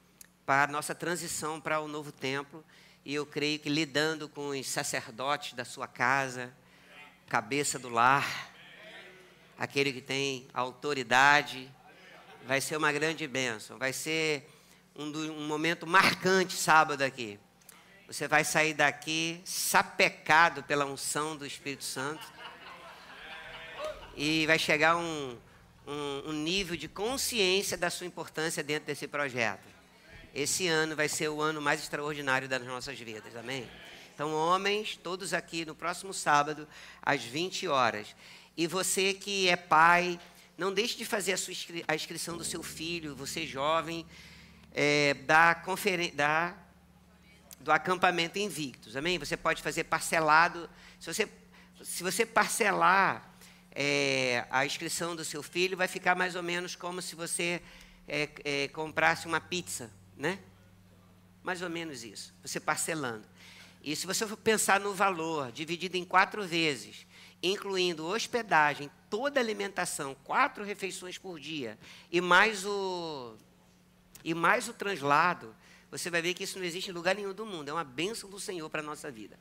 para a nossa transição para o novo templo. E eu creio que lidando com os sacerdotes da sua casa, cabeça do lar, aquele que tem autoridade, vai ser uma grande bênção. Vai ser um, do, um momento marcante sábado aqui. Você vai sair daqui sapecado pela unção do Espírito Santo. E vai chegar um, um, um nível de consciência da sua importância dentro desse projeto. Esse ano vai ser o ano mais extraordinário das nossas vidas, amém? Então, homens, todos aqui no próximo sábado, às 20 horas. E você que é pai, não deixe de fazer a, sua inscri a inscrição do seu filho, você jovem, é, da, da, do acampamento Invictus, amém? Você pode fazer parcelado. Se você, se você parcelar é, a inscrição do seu filho, vai ficar mais ou menos como se você é, é, comprasse uma pizza, né? Mais ou menos isso, você parcelando. E se você for pensar no valor, dividido em quatro vezes, incluindo hospedagem, toda alimentação, quatro refeições por dia, e mais o, e mais o translado, você vai ver que isso não existe em lugar nenhum do mundo. É uma bênção do Senhor para a nossa vida.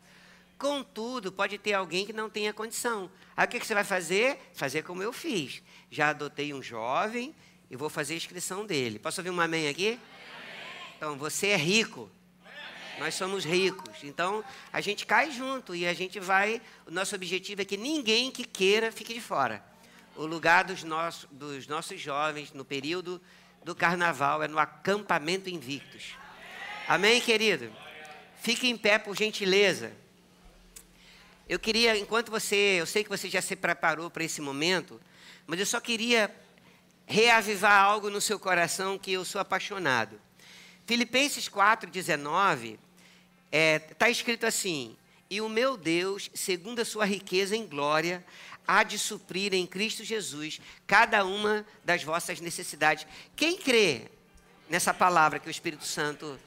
Contudo, pode ter alguém que não tenha condição. Aí o que, você vai fazer? Fazer como eu fiz. Já adotei um jovem e vou fazer a inscrição dele. Posso ouvir um amém aqui? Então, você é rico. Nós somos ricos. Então, a gente cai junto e a gente vai. O nosso objetivo é que ninguém que queira fique de fora. O lugar dos nossos, dos nossos jovens no período do carnaval é no acampamento invictus. Amém, querido? Fique em pé, por gentileza. Eu queria, enquanto você, eu sei que você já se preparou para esse momento, mas eu só queria reavivar algo no seu coração que eu sou apaixonado. Filipenses 4,19 está é, tá escrito assim: E o meu Deus, segundo a sua riqueza em glória, há de suprir em Cristo Jesus cada uma das vossas necessidades. Quem crê nessa palavra que o Espírito Santo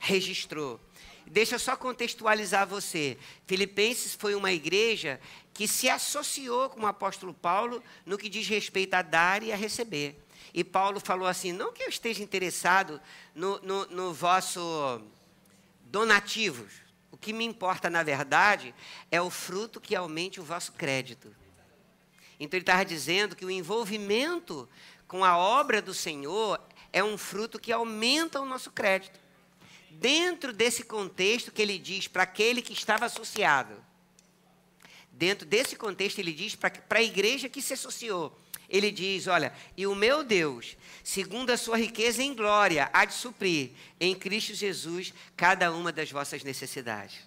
registrou? Deixa eu só contextualizar você. Filipenses foi uma igreja que se associou com o apóstolo Paulo no que diz respeito a dar e a receber. E Paulo falou assim: não que eu esteja interessado no, no, no vosso donativos. O que me importa, na verdade, é o fruto que aumente o vosso crédito. Então ele estava dizendo que o envolvimento com a obra do Senhor é um fruto que aumenta o nosso crédito dentro desse contexto que ele diz para aquele que estava associado, dentro desse contexto ele diz para a igreja que se associou, ele diz: Olha, e o meu Deus, segundo a sua riqueza em glória, há de suprir em Cristo Jesus cada uma das vossas necessidades.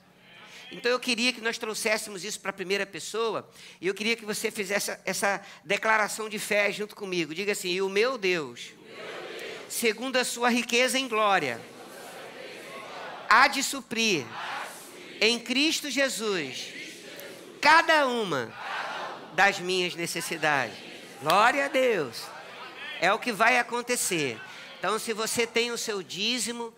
Então eu queria que nós trouxéssemos isso para a primeira pessoa, e eu queria que você fizesse essa declaração de fé junto comigo. Diga assim: E o meu Deus, segundo a sua riqueza em glória, há de suprir em Cristo Jesus cada uma das minhas necessidades. Glória a Deus. É o que vai acontecer. Então, se você tem o seu dízimo,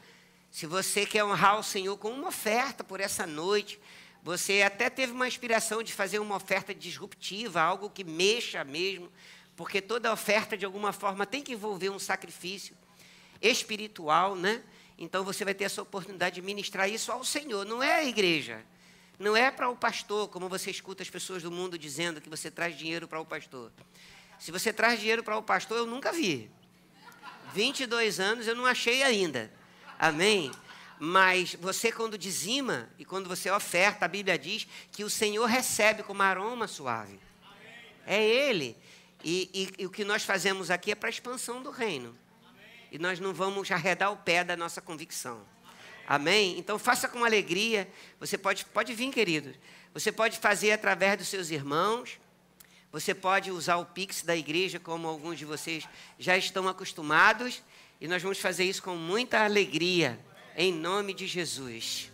se você quer honrar o Senhor com uma oferta por essa noite, você até teve uma inspiração de fazer uma oferta disruptiva, algo que mexa mesmo, porque toda oferta de alguma forma tem que envolver um sacrifício espiritual, né? Então você vai ter essa oportunidade de ministrar isso ao Senhor, não é a igreja. Não é para o pastor, como você escuta as pessoas do mundo dizendo que você traz dinheiro para o pastor. Se você traz dinheiro para o pastor, eu nunca vi. 22 anos eu não achei ainda. Amém? Mas você, quando dizima e quando você oferta, a Bíblia diz que o Senhor recebe como aroma suave. É Ele. E, e, e o que nós fazemos aqui é para a expansão do reino e nós não vamos arredar o pé da nossa convicção. Amém? Então faça com alegria. Você pode, pode vir, querido. Você pode fazer através dos seus irmãos. Você pode usar o Pix da igreja, como alguns de vocês já estão acostumados. E nós vamos fazer isso com muita alegria, em nome de Jesus.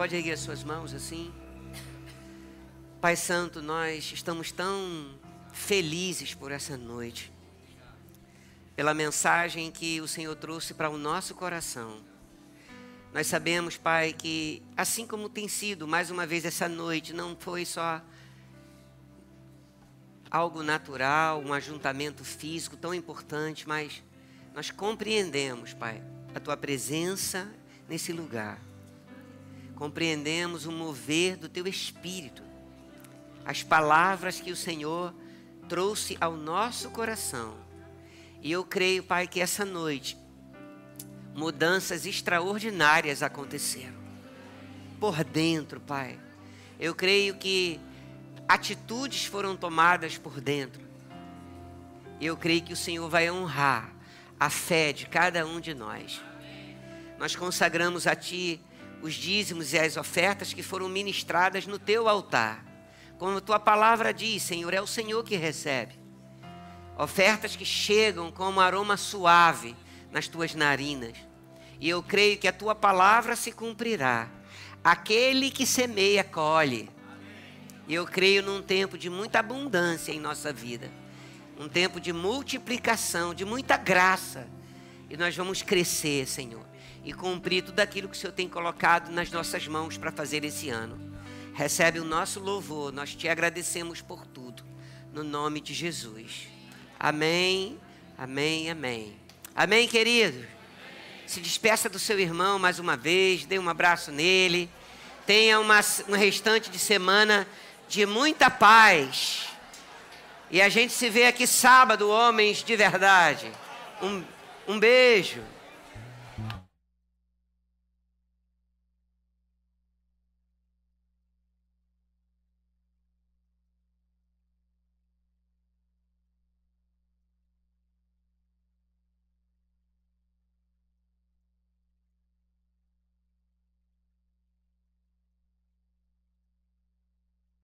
Pode erguer as suas mãos assim? Pai Santo, nós estamos tão felizes por essa noite, pela mensagem que o Senhor trouxe para o nosso coração. Nós sabemos, Pai, que assim como tem sido mais uma vez essa noite, não foi só algo natural, um ajuntamento físico tão importante, mas nós compreendemos, Pai, a tua presença nesse lugar compreendemos o mover do teu espírito, as palavras que o Senhor trouxe ao nosso coração. E eu creio, Pai, que essa noite mudanças extraordinárias aconteceram. Por dentro, Pai. Eu creio que atitudes foram tomadas por dentro. Eu creio que o Senhor vai honrar a fé de cada um de nós. Nós consagramos a Ti os dízimos e as ofertas que foram ministradas no Teu altar. Como a Tua palavra diz, Senhor, é o Senhor que recebe. Ofertas que chegam como aroma suave nas Tuas narinas. E eu creio que a Tua palavra se cumprirá. Aquele que semeia, colhe. E eu creio num tempo de muita abundância em nossa vida um tempo de multiplicação, de muita graça. E nós vamos crescer, Senhor, e cumprir tudo aquilo que o Senhor tem colocado nas nossas mãos para fazer esse ano. Recebe o nosso louvor, nós te agradecemos por tudo, no nome de Jesus. Amém, amém, amém. Amém, querido? Se despeça do seu irmão mais uma vez, dê um abraço nele. Tenha uma, um restante de semana de muita paz e a gente se vê aqui sábado, homens de verdade. Um, um beijo.